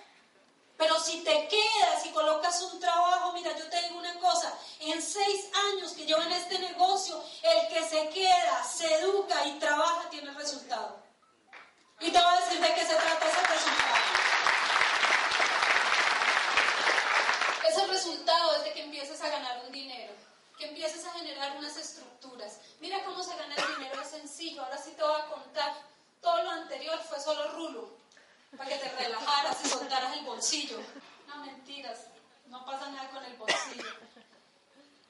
Pero si te quedas y colocas un trabajo, mira, yo te digo una cosa, en seis años que llevo en este negocio, el que se queda, se educa y trabaja tiene resultado. Y te voy a decir de qué se trata ese resultado. Ese resultado es de que empieces a ganar un dinero, que empieces a generar unas estructuras. Mira cómo se gana el dinero, es sencillo. Ahora sí te voy a contar. Todo lo anterior fue solo rulo para que te relajaras y soltaras el bolsillo. No, mentiras, no pasa nada con el bolsillo.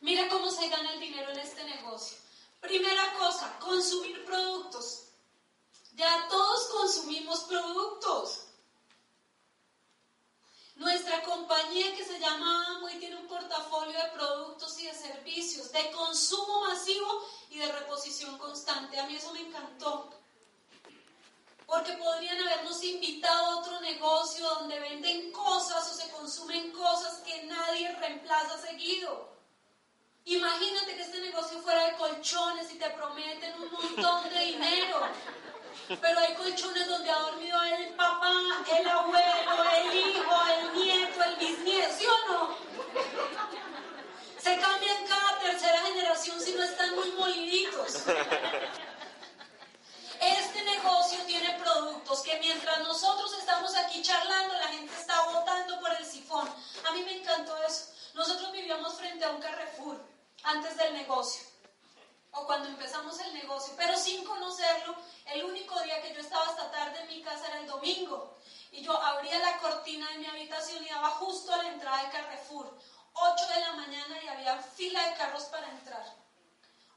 Mira cómo se gana el dinero en este negocio. Primera cosa, consumir productos. Ya todos consumimos productos. Nuestra compañía que se llama Amway tiene un portafolio de productos y de servicios, de consumo masivo y de reposición constante. A mí eso me encantó porque podrían habernos invitado a otro negocio donde venden cosas o se consumen cosas que nadie reemplaza seguido. Imagínate que este negocio fuera de colchones y te prometen un montón de dinero. Pero hay colchones donde ha dormido el papá, el abuelo, el hijo, el nieto, el bisnieto, ¿sí o no? Se cambian cada tercera generación si no están muy moliditos. Este negocio tiene productos que mientras nosotros estamos aquí charlando, la gente está votando por el sifón. A mí me encantó eso. Nosotros vivíamos frente a un Carrefour antes del negocio o cuando empezamos el negocio, pero sin conocerlo, el único día que yo estaba hasta tarde en mi casa era el domingo. Y yo abría la cortina de mi habitación y daba justo a la entrada de Carrefour. 8 de la mañana y había fila de carros para entrar.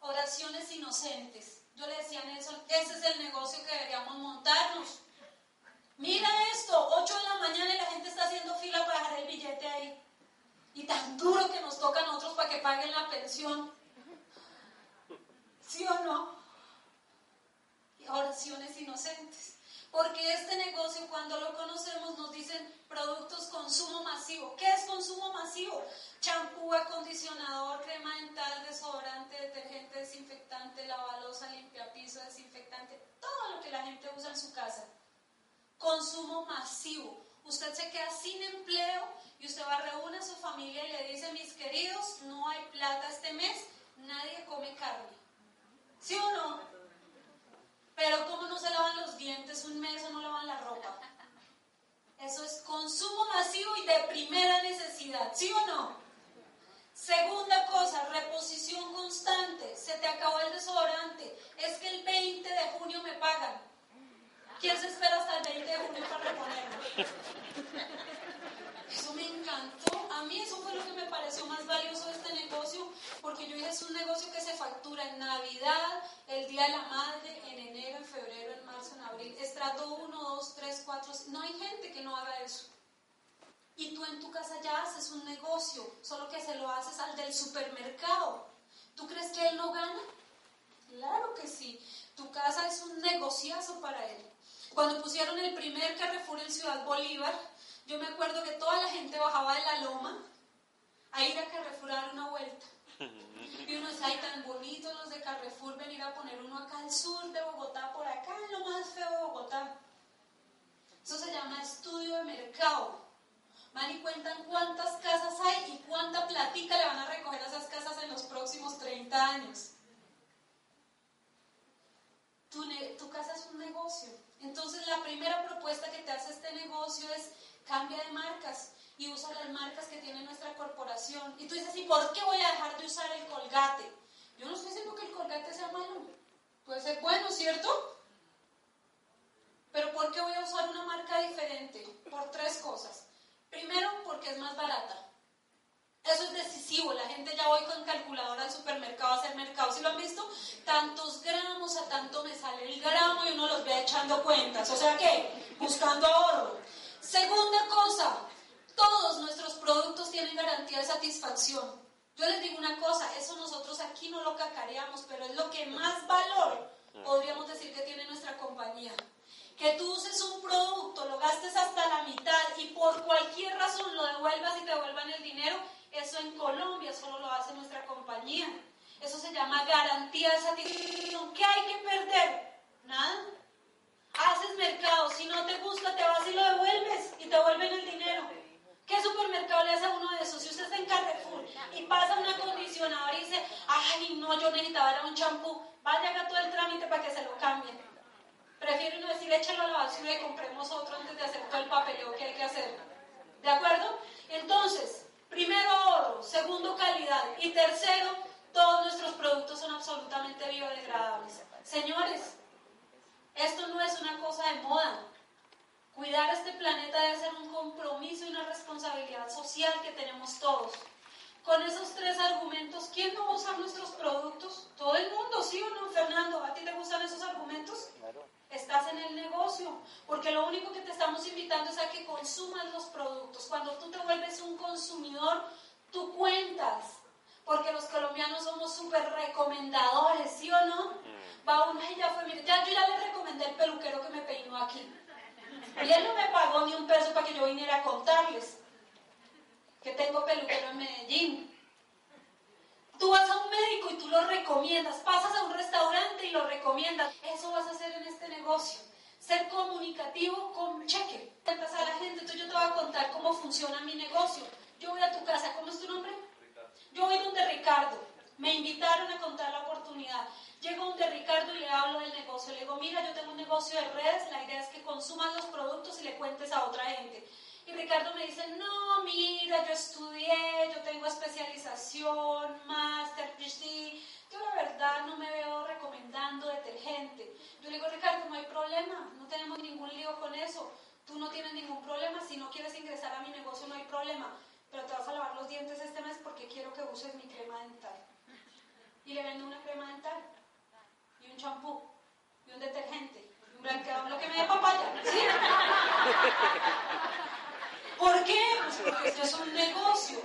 Oraciones inocentes yo le decía a Nelson, ese es el negocio que deberíamos montarnos. Mira esto, 8 de la mañana y la gente está haciendo fila para dejar el billete ahí. Y tan duro que nos toca a nosotros para que paguen la pensión. ¿Sí o no? Oraciones inocentes. Porque este negocio, cuando lo conocemos, nos dicen productos consumo masivo. ¿Qué es consumo masivo? Champú, acondicionador, crema dental, desodorante, detergente, desinfectante, lavalosa, limpiapiso, desinfectante, todo lo que la gente usa en su casa. Consumo masivo. Usted se queda sin empleo y usted va a reunir a su familia y le dice, mis queridos, no hay plata este mes, nadie come carne. ¿Sí o no? Pero ¿cómo no se lavan los dientes un mes o no lavan la ropa? Eso es consumo masivo y de primera necesidad, ¿sí o no? Segunda cosa, reposición constante. Se te acabó el desodorante. Es que el 20 de junio me pagan. ¿Quién se espera hasta el 20 de junio para reponerlo? Eso me encantó. A mí eso fue lo que me pareció más valioso de este negocio, porque yo dije, es un negocio que se factura en Navidad, el Día de la Madre, en enero, en febrero, en marzo, en abril. Estrato 1, 2, 3, 4. No hay gente que no haga eso. Y tú en tu casa ya haces un negocio, solo que se lo haces al del supermercado. ¿Tú crees que él no gana? Claro que sí. Tu casa es un negociazo para él. Cuando pusieron el primer Carrefour en Ciudad Bolívar, yo me acuerdo que toda la gente bajaba de la loma a ir a Carrefour a dar una vuelta. Y uno decía, ay, tan bonitos los de Carrefour, venir a poner uno acá al sur de Bogotá, por acá lo más feo de Bogotá. Eso se llama estudio de mercado. Van y cuentan cuántas casas hay y cuánta platica le van a recoger a esas casas en los próximos 30 años. Tu, tu casa es un negocio. Entonces la primera propuesta que te hace este negocio es cambia de marcas y usa las marcas que tiene nuestra corporación. Y tú dices, ¿y por qué voy a dejar de usar el colgate? Yo no estoy diciendo que el colgate sea malo. Puede ser bueno, ¿cierto? Pero ¿por qué voy a usar una marca diferente? Por tres cosas. Primero, porque es más barata. Eso es decisivo, la gente ya voy con calculadora al supermercado a hacer mercado, si lo han visto, tantos gramos, a tanto me sale el gramo y uno los ve echando cuentas, o sea que buscando ahorro. Segunda cosa, todos nuestros productos tienen garantía de satisfacción. Yo les digo una cosa, eso nosotros aquí no lo cacareamos, pero es lo que más valor podríamos decir que tiene nuestra compañía. Que tú uses un producto, lo gastes hasta la mitad y por cualquier razón lo devuelvas y te devuelvan el dinero, solo lo hace nuestra compañía. Eso se llama garantía de satisfacción. ¿Qué hay que perder? Nada. Haces mercado, si no te gusta te vas y lo devuelves y te devuelven el dinero. ¿Qué supermercado le hace a uno de esos? Si usted está en Carrefour y pasa un acondicionador y dice, ay no, yo necesitaba un champú, vaya haga todo el trámite para que se lo cambien. Prefiero no decir, échalo a la basura y compremos otro antes de hacer todo el papeleo que hay que hacer. ¿De acuerdo? Entonces, primero ahorro, segundo calidad y tercero, todos nuestros productos son absolutamente biodegradables. Señores, esto no es una cosa de moda. Cuidar este planeta debe ser un compromiso y una responsabilidad social que tenemos todos. Con esos tres argumentos, ¿quién no usa nuestros productos? Todo el mundo, ¿sí o no, Fernando? ¿A ti te gustan esos argumentos? Claro. Estás en el negocio, porque lo único que te estamos invitando es a que consumas los productos. Cuando tú te vuelves un consumidor, tú cuentas, porque los colombianos somos súper recomendadores, ¿sí o no? Mm. Va uno y ya fue, mire, ya, yo ya le recomendé el peluquero que me peinó aquí. Y él no me pagó ni un peso para que yo viniera a contarles que tengo peluquero en Medellín. Tú vas a un médico y tú lo recomiendas, pasas a un restaurante y lo recomiendas. Eso vas a hacer en este negocio. Ser comunicativo con cheque. Cuentas a la gente, entonces yo te voy a contar cómo funciona mi negocio. Yo voy a tu casa, ¿cómo es tu nombre? Yo voy donde Ricardo. Me invitaron a contar la oportunidad. Llego donde Ricardo y le hablo del negocio. Le digo, mira, yo tengo un negocio de redes, la idea es que consumas los productos y le cuentes a otra gente. Y Ricardo me dice, no, mira, yo estudié, yo tengo especialización, máster, PhD. Yo la verdad no me veo recomendando detergente. Yo le digo, Ricardo, no hay problema, no tenemos ningún lío con eso. Tú no tienes ningún problema, si no quieres ingresar a mi negocio no hay problema. Pero te vas a lavar los dientes este mes porque quiero que uses mi crema dental. Y le vendo una crema dental y un champú y un detergente y un blanqueador, lo que me dé papaya. ¿sí? ¿Por qué? Pues porque esto es un negocio.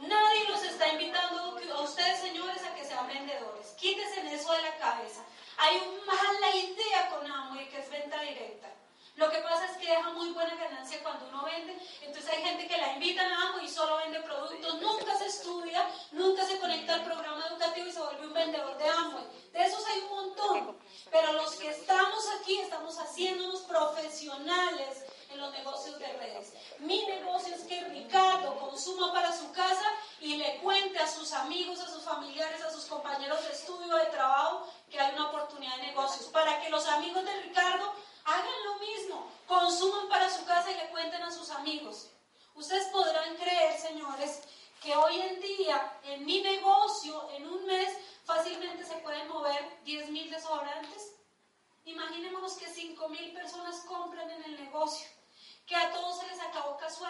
Nadie los está invitando a ustedes, señores, a que sean vendedores. Quítense eso de la cabeza. Hay una mala idea con Amway que es venta directa. Lo que pasa es que deja muy buena ganancia cuando uno vende. Entonces hay gente que la invita a Amway y solo vende productos. Nunca se estudia, nunca se conecta al programa educativo y se vuelve un vendedor de Amway. De esos hay un montón. Pero los que estamos aquí estamos haciéndonos profesionales en los negocios de redes. Mi negocio es que Ricardo consuma para su casa y le cuente a sus amigos, a sus familiares, a sus compañeros de estudio, de trabajo, que hay una oportunidad de negocios. Para que los amigos de Ricardo hagan lo mismo, consuman para su casa y le cuenten a sus amigos. Ustedes podrán creer, señores, que hoy en día en mi negocio, en un mes, fácilmente se pueden mover 10.000 desodorantes. Imaginémonos que 5.000 personas compran en el negocio que a todos se les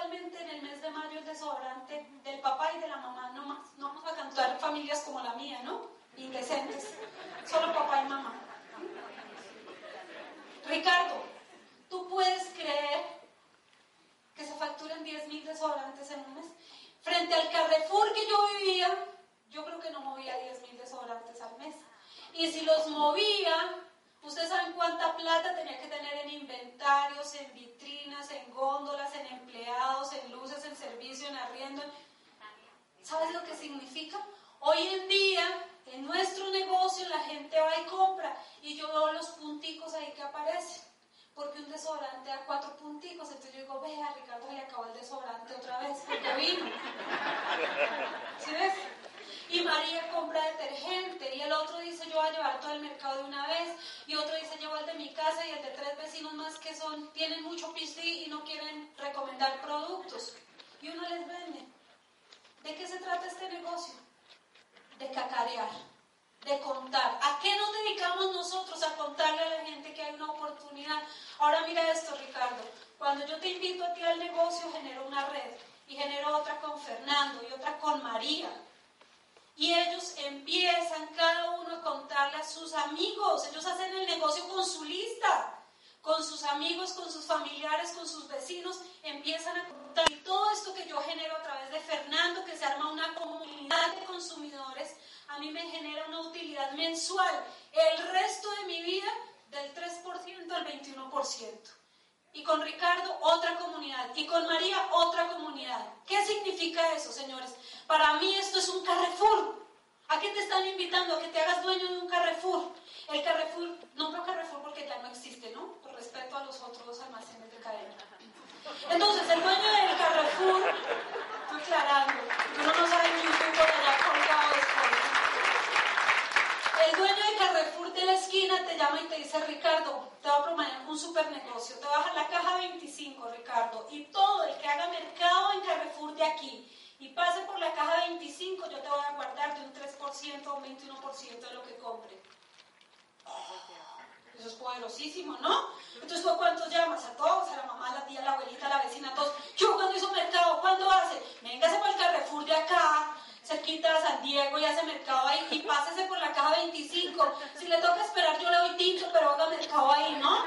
acabó casualmente en el mes de mayo el desodorante del papá y de la mamá, no más. No vamos a cantar familias como la mía, ¿no? Indecentes. Solo papá y mamá. Ricardo, ¿tú puedes creer que se facturan 10.000 desodorantes en un mes? Frente al Carrefour que yo vivía, yo creo que no movía 10.000 desodorantes al mes. Y si los movía, Ustedes saben cuánta plata tenía que tener en inventarios, en vitrinas, en góndolas, en empleados, en luces, en servicio, en arriendo. ¿Sabes lo que significa? Hoy en día, en nuestro negocio, la gente va y compra y yo veo los punticos ahí que aparecen. Porque un desodorante da cuatro punticos, entonces yo digo, vea, Ricardo le acabó el desodorante otra vez, porque vino. ¿Sí ves? Y María compra detergente y el otro dice yo voy a llevar todo el mercado de una vez y otro dice llevo el de mi casa y el de tres vecinos más que son tienen mucho piscí y no quieren recomendar productos y uno les vende. ¿De qué se trata este negocio? De cacarear, de contar. ¿A qué nos dedicamos nosotros a contarle a la gente que hay una oportunidad? Ahora mira esto, Ricardo. Cuando yo te invito a ti al negocio, genero una red y genero otra con Fernando y otra con María y ellos empiezan cada uno a contarle a sus amigos. Ellos hacen el negocio con su lista, con sus amigos, con sus familiares, con sus vecinos. Empiezan a contar. Y todo esto que yo genero a través de Fernando, que se arma una comunidad de consumidores, a mí me genera una utilidad mensual. El resto de mi vida del 3% al 21%. Con Ricardo otra comunidad y con María otra comunidad. ¿Qué significa eso, señores? Para mí esto es un Carrefour. ¿A qué te están invitando? A que te hagas dueño de un Carrefour. El Carrefour, nombro Carrefour porque ya no existe, ¿no? Por respeto a los otros almacenes de cadena. Entonces, el dueño del Carrefour, aclarando, uno no sabe ni un por allá colgado después. El dueño del Carrefour de la esquina te llama y te dice, Ricardo, te va a proponer un super negocio, te bajas la caja 25, Ricardo, y todo el que haga mercado en Carrefour de aquí y pase por la caja 25, yo te voy a guardar de un 3% o un 21% de lo que compre. Eso es poderosísimo, ¿no? Entonces, ¿tú cuántos llamas? A todos, a la mamá, a la tía, a la abuelita, a la vecina, a todos. Yo cuando hizo mercado, ¿cuándo hace? Véngase por el Carrefour de acá, cerquita de San Diego y hace mercado ahí y pásese por la caja 25. Si le toca esperar, yo le doy tinto, pero haga mercado ahí, ¿no?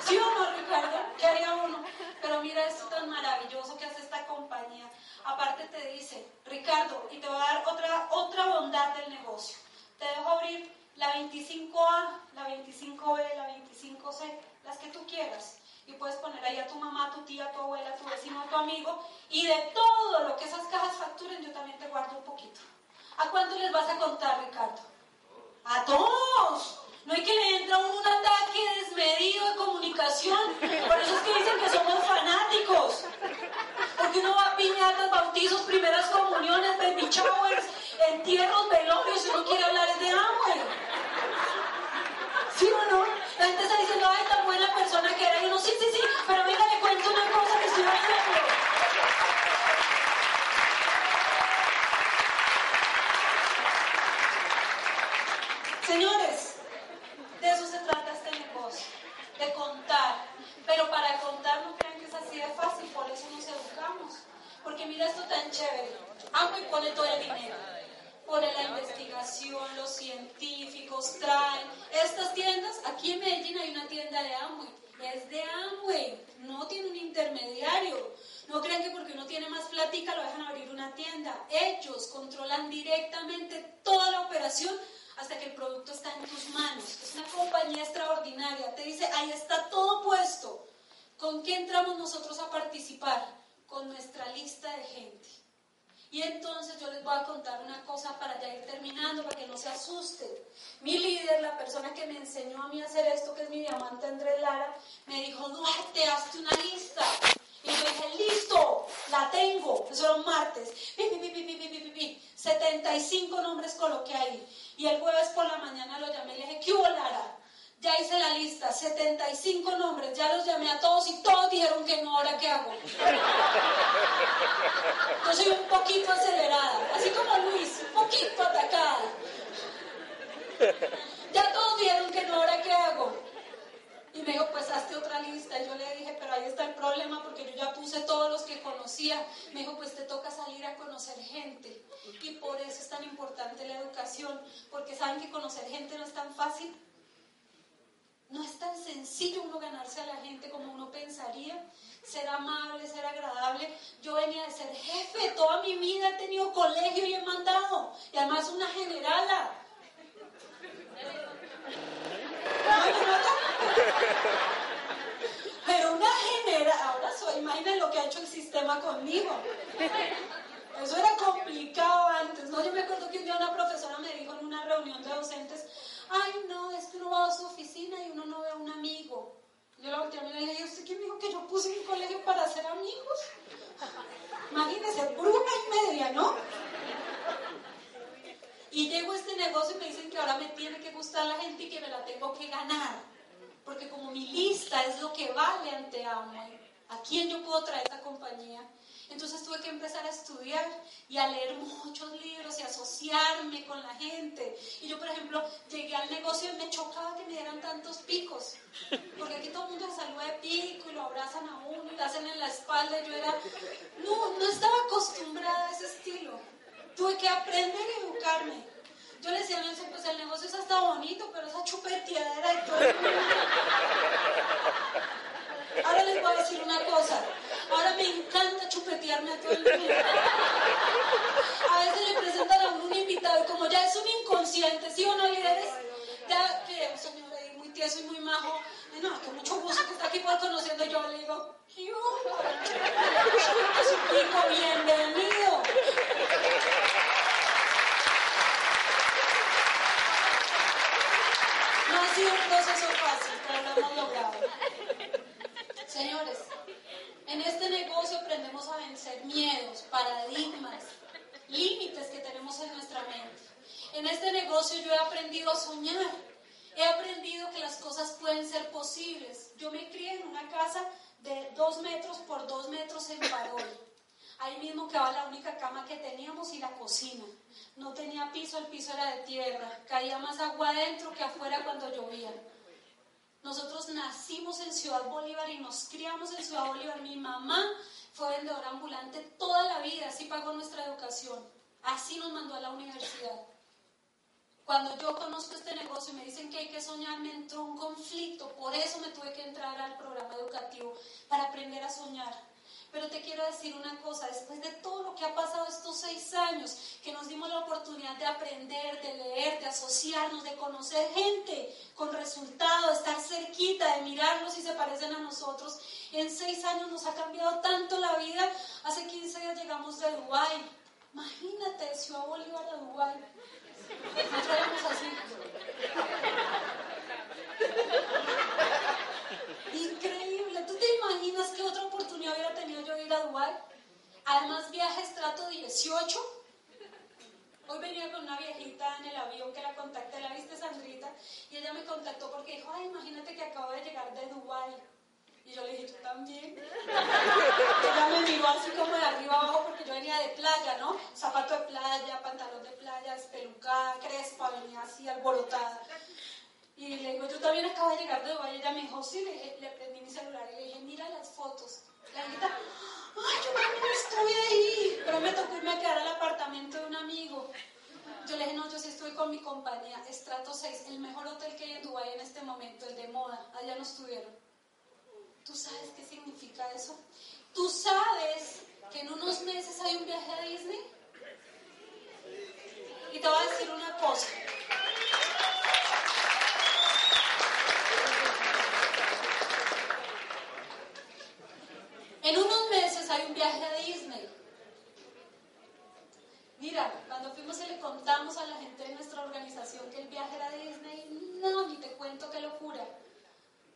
¿Sí o no, Ricardo? ¿Qué haría uno? Pero mira esto tan maravilloso que hace esta compañía. Aparte te dice, Ricardo, y te va a dar otra, otra bondad del negocio. Te dejo abrir la 25A, la 25B, la 25C, las que tú quieras. Y puedes poner ahí a tu mamá, tu tía, tu abuela, tu vecino, tu amigo. Y de todo lo que esas cajas facturen, yo también te guardo un poquito. ¿A cuánto les vas a contar, Ricardo? A todos. No hay que le entra un ataque desmedido de comunicación. Por eso es que dicen que somos fanáticos. Porque uno va a piñatas, bautizos, primeras comuniones, baby showers, entierros, velorios, y uno quiere hablar de Amway. ¿Sí o no? La gente está diciendo, ay, tan buena persona que era. Como uno pensaría. Ser amable, ser agradable. Yo venía de ser jefe, toda mi vida he tenido colegio y he mandado. Y además una generala. Pero una general, ahora soy, imaginen lo que ha hecho el sistema conmigo. Eso era complicado antes, ¿no? Yo me acuerdo que un día una profesora me dijo en una reunión de docentes, ay no, es que uno va a su oficina y uno no ve a un amigo. Yo la volteé a mirar y le dije, ¿usted me dijo que yo puse mi colegio para hacer amigos? Imagínese, bruja y media, ¿no? Y llego a este negocio y me dicen que ahora me tiene que gustar la gente y que me la tengo que ganar. Porque como mi lista es lo que vale ante Amway, ¿a quién yo puedo traer esta compañía? Entonces tuve que empezar a estudiar y a leer muchos libros y asociarme con la gente. Y yo, por ejemplo, llegué al negocio y me chocaba que me dieran tantos picos. Porque aquí todo el mundo se saluda de pico y lo abrazan a uno y lo hacen en la espalda. Yo era, no, no estaba acostumbrada a ese estilo. Tuve que aprender y educarme. Yo le decía a Nelson, pues el negocio es hasta bonito, pero esa chupeteadera y todo. Ahora les voy a decir una cosa. Ahora me encanta chupetearme a todo el mundo. A veces le presentan a un invitado y como ya es un inconsciente, ¿sí o no, líderes? Ya que, señor, ahí muy tieso y muy majo. No, que mucho gusto que está aquí por conociendo. Yo le digo, ¡Qué bienvenido. No ha sido un proceso fácil, pero lo hemos logrado. Señores, en este negocio aprendemos a vencer miedos, paradigmas, límites que tenemos en nuestra mente. En este negocio yo he aprendido a soñar. He aprendido que las cosas pueden ser posibles. Yo me crié en una casa de dos metros por dos metros en Parol. Ahí mismo quedaba la única cama que teníamos y la cocina. No tenía piso, el piso era de tierra. Caía más agua adentro que afuera cuando llovía. Nosotros nacimos en Ciudad Bolívar y nos criamos en Ciudad Bolívar. Mi mamá fue vendedora ambulante toda la vida, así pagó nuestra educación. Así nos mandó a la universidad. Cuando yo conozco este negocio y me dicen que hay que soñar, me entró un conflicto. Por eso me tuve que entrar al programa educativo, para aprender a soñar. Pero te quiero decir una cosa, después de todo lo que ha pasado estos seis años, que nos dimos la oportunidad de aprender, de leer, de asociarnos, de conocer gente con resultados, de estar cerquita, de mirarlos si se parecen a nosotros, en seis años nos ha cambiado tanto la vida. Hace 15 días llegamos de Dubái. Imagínate, de Ciudad Bolívar a Dubái. Nos así. Increíble. ¿Tú te imaginas qué otra oportunidad hubiera tenido yo de ir a Dubái? Además, viaje estrato 18. Hoy venía con una viejita en el avión que la contacté, la viste Sandrita, y ella me contactó porque dijo, ay, imagínate que acabo de llegar de Dubái. Y yo le dije, ¿tú también? ella me miró así como de arriba abajo porque yo venía de playa, ¿no? Zapato de playa, pantalón de playa, espelucada, crespa, venía así alborotada. Y le digo, yo también acabo de llegar de Dubái. Ella me dijo, sí, le, le prendí mi celular y le dije, mira las fotos. La niñita, ay, yo también estoy ahí. Pero me tocó irme a quedar al apartamento de un amigo. Yo le dije, no, yo sí estoy con mi compañía, Estrato 6, el mejor hotel que hay en Dubái en este momento, el de moda. Allá no estuvieron. ¿Tú sabes qué significa eso? ¿Tú sabes que en unos meses hay un viaje a Disney? Y te voy a decir una cosa. En unos meses hay un viaje a Disney. Mira, cuando fuimos y le contamos a la gente de nuestra organización que el viaje era a Disney, no, ni te cuento qué locura.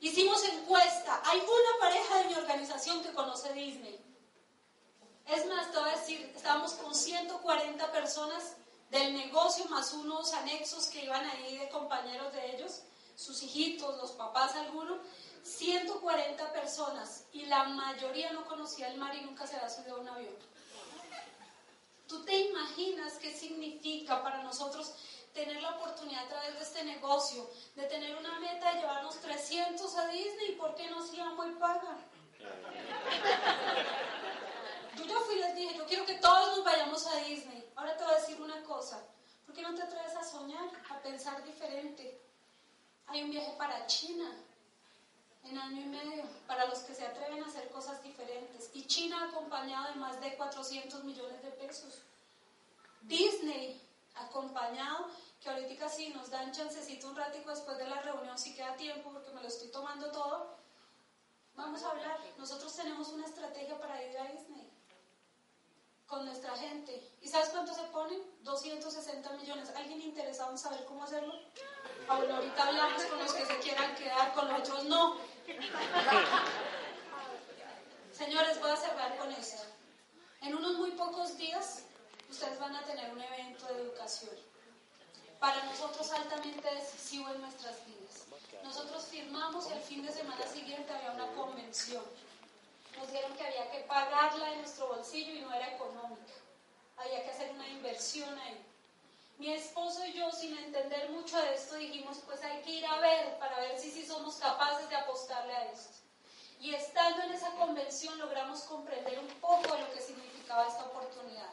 Hicimos encuesta. Hay una pareja de mi organización que conoce Disney. Es más, te voy a decir, estábamos con 140 personas del negocio más unos anexos que iban ahí de compañeros de ellos, sus hijitos, los papás, algunos. 140 personas y la mayoría no conocía el mar y nunca se había subido a un avión. ¿Tú te imaginas qué significa para nosotros tener la oportunidad a través de este negocio de tener una meta de llevarnos 300 a Disney? ¿Por qué no se llama y paga? Yo ya fui y les dije, yo quiero que todos nos vayamos a Disney. Ahora te voy a decir una cosa. ¿Por qué no te atreves a soñar, a pensar diferente? Hay un viaje para China en año y medio para los que se atreven a hacer cosas diferentes. Y China acompañado de más de 400 millones de pesos. Disney acompañado, que ahorita sí nos dan chancecito un ratico después de la reunión, si queda tiempo porque me lo estoy tomando todo. Vamos a hablar. Nosotros tenemos una estrategia para ir a Disney con nuestra gente. ¿Y sabes cuánto se ponen? 260 millones. ¿Alguien interesado en saber cómo hacerlo? ahorita hablamos con los que se quieran quedar, con los otros no. Señores, voy a cerrar con esto. En unos muy pocos días ustedes van a tener un evento de educación. Para nosotros altamente decisivo en nuestras vidas. Nosotros firmamos y el fin de semana siguiente había una convención. Nos dijeron que había que pagarla de nuestro bolsillo y no era económica. Había que hacer una inversión ahí. Mi esposo y yo, sin entender mucho de esto, dijimos, pues hay que ir a ver para ver si sí somos capaces de apostarle a esto. Y estando en esa convención logramos comprender un poco de lo que significaba esta oportunidad.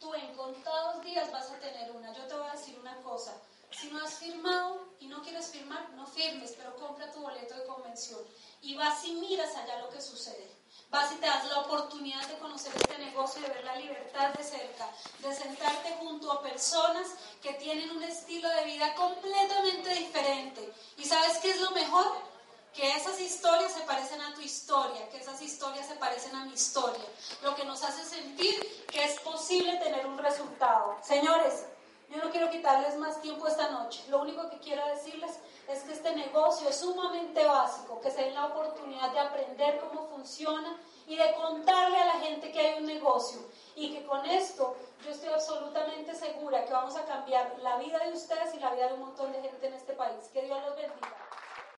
Tú en contados días vas a tener una. Yo te voy a decir una cosa. Si no has firmado y no quieres firmar, no firmes, pero compra tu boleto de convención. Y vas y miras allá lo que sucede. Vas y te das la oportunidad de conocer este negocio, de ver la libertad de cerca, de sentarte junto a personas que tienen un estilo de vida completamente diferente. ¿Y sabes qué es lo mejor? Que esas historias se parecen a tu historia, que esas historias se parecen a mi historia, lo que nos hace sentir que es posible tener un resultado. Señores, yo no quiero quitarles más tiempo esta noche. Lo único que quiero decirles es que este negocio es sumamente básico, que se den la oportunidad de aprender cómo funciona y de contarle a la gente que hay un negocio y que con esto yo estoy absolutamente segura que vamos a cambiar la vida de ustedes y la vida de un montón de gente en este país. Que Dios los bendiga.